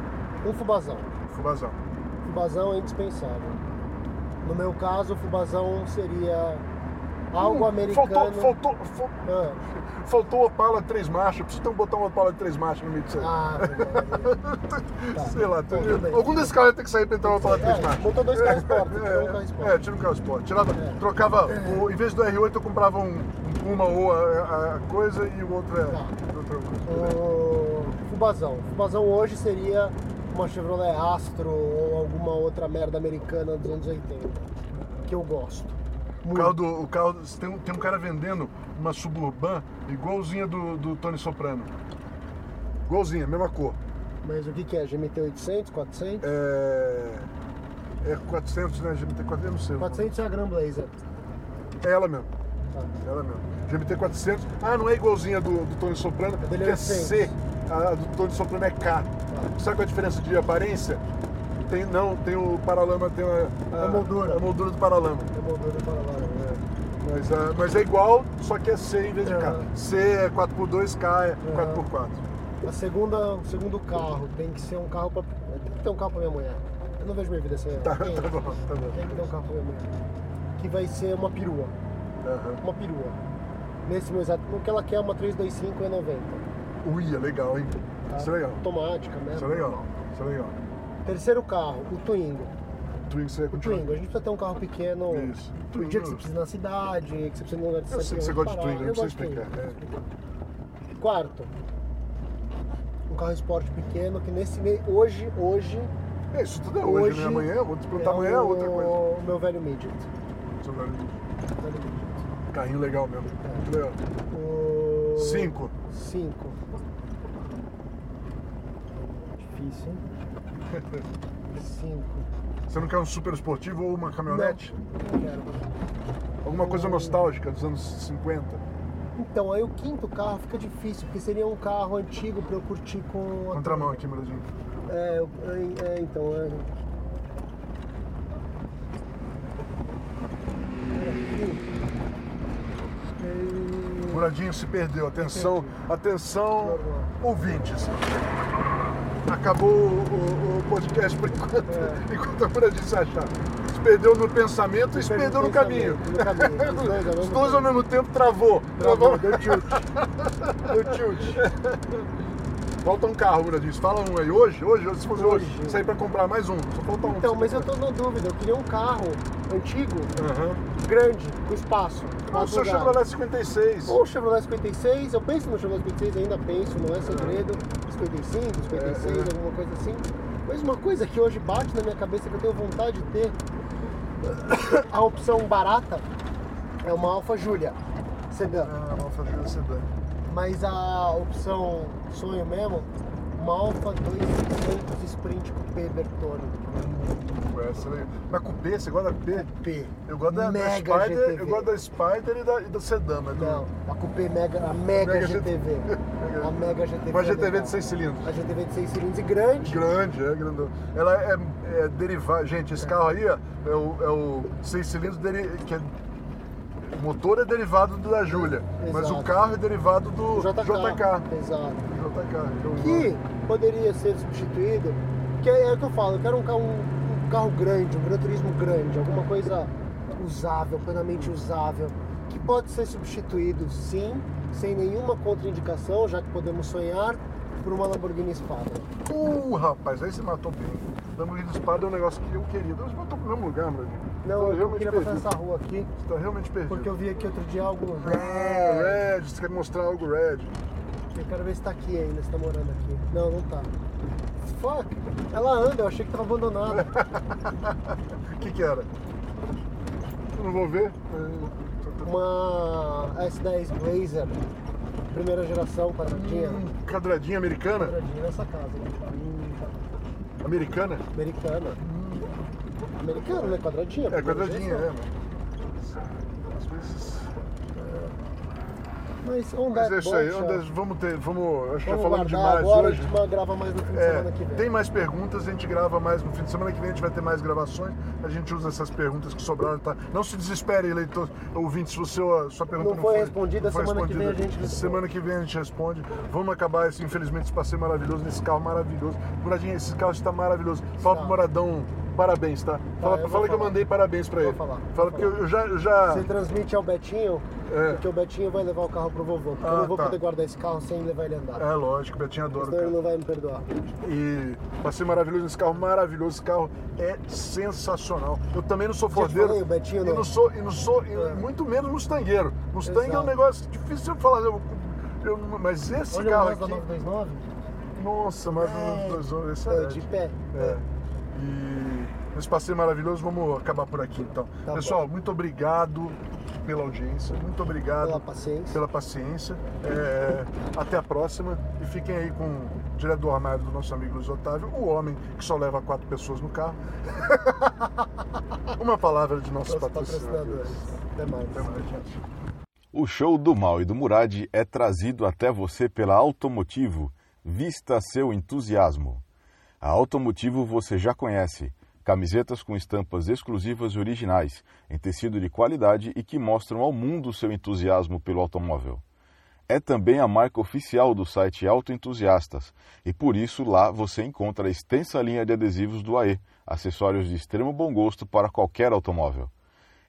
um fubazão. Fubazão. Fubazão é indispensável. No meu caso, o fubazão seria algo americano. Hum, Faltou, faltou, fal- Ah, faltou Opala 3 marchas, eu preciso um botar uma Opala de 3 marchas no meio disso aí. ah, [laughs] Sei lá, Então, tem- bem. algum desses carros ter que sair pra entrar uma Opala 3 É, marchas. botou dois carros esporte, tirou um carro esporte. É, tira um carro esporte. Tirava, É. trocava, o- em vez do R8 eu comprava um, um Puma ou a, a coisa e o outro é Tá. outra coisa. O Fubazão. Fubazão hoje seria uma Chevrolet Astro ou alguma outra merda americana dos anos 80. Que eu gosto. O Muito. carro do. O carro, tem, um, tem um cara vendendo uma suburban igualzinha do, do Tony Soprano. Igualzinha, mesma cor. Mas o que, que é? GMT 800, 400? É. É 400, né? GMT 400, eu não sei. 400 é a Grand Blazer. É ela mesmo. Ela mesmo. GMT 400. Ah, não é igualzinha do, do Tony Soprano, A dele que é é C. A do Tony Soprano é K. Sabe qual é a diferença de aparência? Tem, não, tem o paralama, tem a, A moldura. A moldura do paralama. É motor de paralama. É. Mas, ah, mas é igual, só que é C em vez de K. Aham. C é 4x2, K é 4x4. A segunda, o segundo carro tem que ser um carro pra. Tem que ter um carro pra minha mulher. Eu não vejo minha vida sem ela. Tá, tem, tá bom, tá bom. tem que ter um carro pra minha mulher. Que vai ser uma perua. Aham. Uma perua. Nesse meu exato. O que ela quer é uma 325 e 90. Ui, é legal, hein? Tá? Isso é legal. Automática, né? Isso é legal. Isso é legal. Terceiro carro, o Twingo. Twingo você O Twingo, a gente precisa ter um carro pequeno. Isso. No dia que você precisa na cidade, que você precisa num lugar de Eu sei que você gosta de Twingo, não precisa explicar. Twingo, É. Quarto, um carro esporte pequeno que nesse me... hoje, hoje, É, isso tudo é hoje, Hoje né? Amanhã, vou te perguntar é amanhã é outra o coisa. meu velho midget. Seu velho. Velho midget. Carrinho legal mesmo. Muito legal. O... Cinco. Cinco. Difícil, hein? [laughs] Cinco. Você não quer um super esportivo ou uma caminhonete? Não quero. Alguma coisa nostálgica dos anos 50? Então, aí o quinto carro fica difícil, porque seria um carro antigo pra eu curtir com a Contramão aqui, Muradinho. É, é, é, então, é. É, Muradinho se perdeu. Atenção, atenção, ouvintes. Acabou o, o- o podcast por enquanto, É. [laughs] enquanto a Muradinho se achar. Se perdeu no pensamento e se perdeu no caminho. No caminho, [laughs] os dois ao mesmo Os dois ao tempo. mesmo tempo travou. Travou, deu tilt. [laughs] Deu tilt. Falta um carro, Muradinho. Fala um aí. Hoje? Hoje? Se fosse hoje, Hoje. sair pra comprar mais um. Só falta um. Então, mas eu tô na dúvida, eu queria um carro antigo, Aham. grande, com espaço. Ah, o seu lugar. Chevrolet 56. Ou o Chevrolet 56, eu penso no Chevrolet 56, ainda penso, não é segredo. 55, 56, É, é. alguma coisa assim. Mas uma coisa que hoje bate na minha cabeça que eu tenho vontade de ter, [coughs] a opção barata é uma Alfa Julia sedã. Ah, uma fazenda sedã. Mas a opção sonho mesmo, uma Alfa 2600 Sprint Coupé Bertone. Essa aí. Mas cupê, você gosta da cupê? P. Eu gosto da, da Spider, GTV. eu gosto da Spider e da, e da Sedã, mas Não, a Coupé Mega, a Mega, Mega GTV. A Mega GTV. Uma é GTV legal. de 6 cilindros. A GTV de 6 cilindros e grande. Grande, é grandão. Ela é, é derivada. Gente, esse carro aí ó, é o, é o 6 cilindros dele, que é O motor é derivado do da Júlia, mas o carro é derivado do JK. JK. Exato. JK. Que poderia ser substituído, que é, é o que eu falo, eu quero um carro, um, um carro grande, um Gran Turismo grande, alguma coisa usável, plenamente usável, que pode ser substituído sim, sem nenhuma contraindicação, já que podemos sonhar, por uma Lamborghini Spada. Uh, rapaz, aí você matou bem. Lamborghini Espada é um negócio que eu queria. Você matou pro mesmo lugar, meu amigo. Não, eu queria perdido. passar essa rua aqui, Você tá realmente perdido. porque eu vi aqui outro dia algo Ah, Red, você quer mostrar algo Red. Eu quero ver se tá aqui ainda, se tá morando aqui. Não, não tá. Fuck! Ela anda, eu achei que tava abandonada. O [laughs] que que era? Eu não vou ver. Uma S10 Blazer, primeira geração, quadradinha. Hum, quadradinha americana? Quadradinha nessa casa. né? Americana? Americana. Americana, né? Quadradinha. É, quadradinha, é. Às vezes. Mas on Mas é isso aí. ó, Vamos ter. Vamos. Acho que já falamos demais agora, hoje. a gente grava mais no fim de É, semana que vem. tem mais perguntas, a gente grava mais no fim de semana que vem, a gente vai ter mais gravações, a gente usa essas perguntas que sobraram, tá? Não se desespere, eleitor, ouvinte, se a sua pergunta Não não, foi respondida, não foi semana que vem a respondida. gente responde. Semana que vem a gente responde. Vamos acabar esse, infelizmente, esse passeio maravilhoso, nesse carro maravilhoso. Muradinho, esse carro está maravilhoso. Está. Moradão, parabéns, tá? Fala, eu vou fala que eu mandei parabéns pra Vou ele. falar, Fala porque eu, já... eu já... Você transmite ao Betinho, É. porque o Betinho vai levar o carro pro vovô. Porque Ah, eu não vou tá. poder guardar esse carro sem levar ele andar. É, lógico, Betinho adora o Senão carro. ele não vai me perdoar. E passei maravilhoso nesse carro, maravilhoso. Esse carro é sensacional. Eu também não sou fordeiro. falei, o Betinho e não. não sou, e não sou, e É. muito menos Mustangueiro. Mustang é um Exato. negócio difícil de falar. Eu, eu- mas esse Olha o carro Mazda aqui. 929. Nossa, mas É, dois anos, é, excelente. de pé. É. E nesse passeio maravilhoso, vamos acabar por aqui então. Tá Pessoal, muito obrigado pela audiência, muito obrigado Pela paciência. pela paciência. É, até a próxima e fiquem aí com direto do armário do nosso amigo Luiz Otávio, o homem que só leva quatro pessoas no carro. [laughs] Uma palavra de nossos Os patrocinadores. patrocinadores. Até mais. Até mais, gente. O show do Mal e do Murad é trazido até você pela Automotivo. Vista seu entusiasmo. A Automotivo você já conhece. Camisetas com estampas exclusivas e originais, em tecido de qualidade e que mostram ao mundo seu entusiasmo pelo automóvel. É também a marca oficial do site Autoentusiastas e por isso lá você encontra a extensa linha de adesivos do AE, acessórios de extremo bom gosto para qualquer automóvel.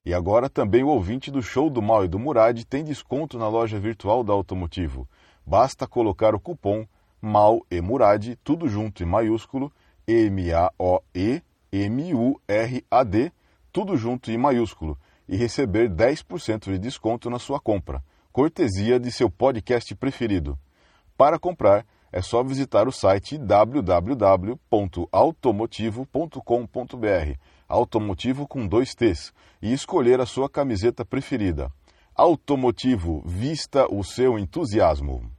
E agora também o ouvinte do show do Mal e do Murad tem desconto na loja virtual da Automotivo. Basta colocar o cupom MAL e Murad, tudo junto em maiúsculo, M-A-O-E-M-U-R-A-D, tudo junto em maiúsculo, e receber 10% de desconto na sua compra, cortesia de seu podcast preferido. Para comprar, é só visitar o site www.automotivo.com.br, automotivo com dois T's, e escolher a sua camiseta preferida. Automotivo, vista o seu entusiasmo.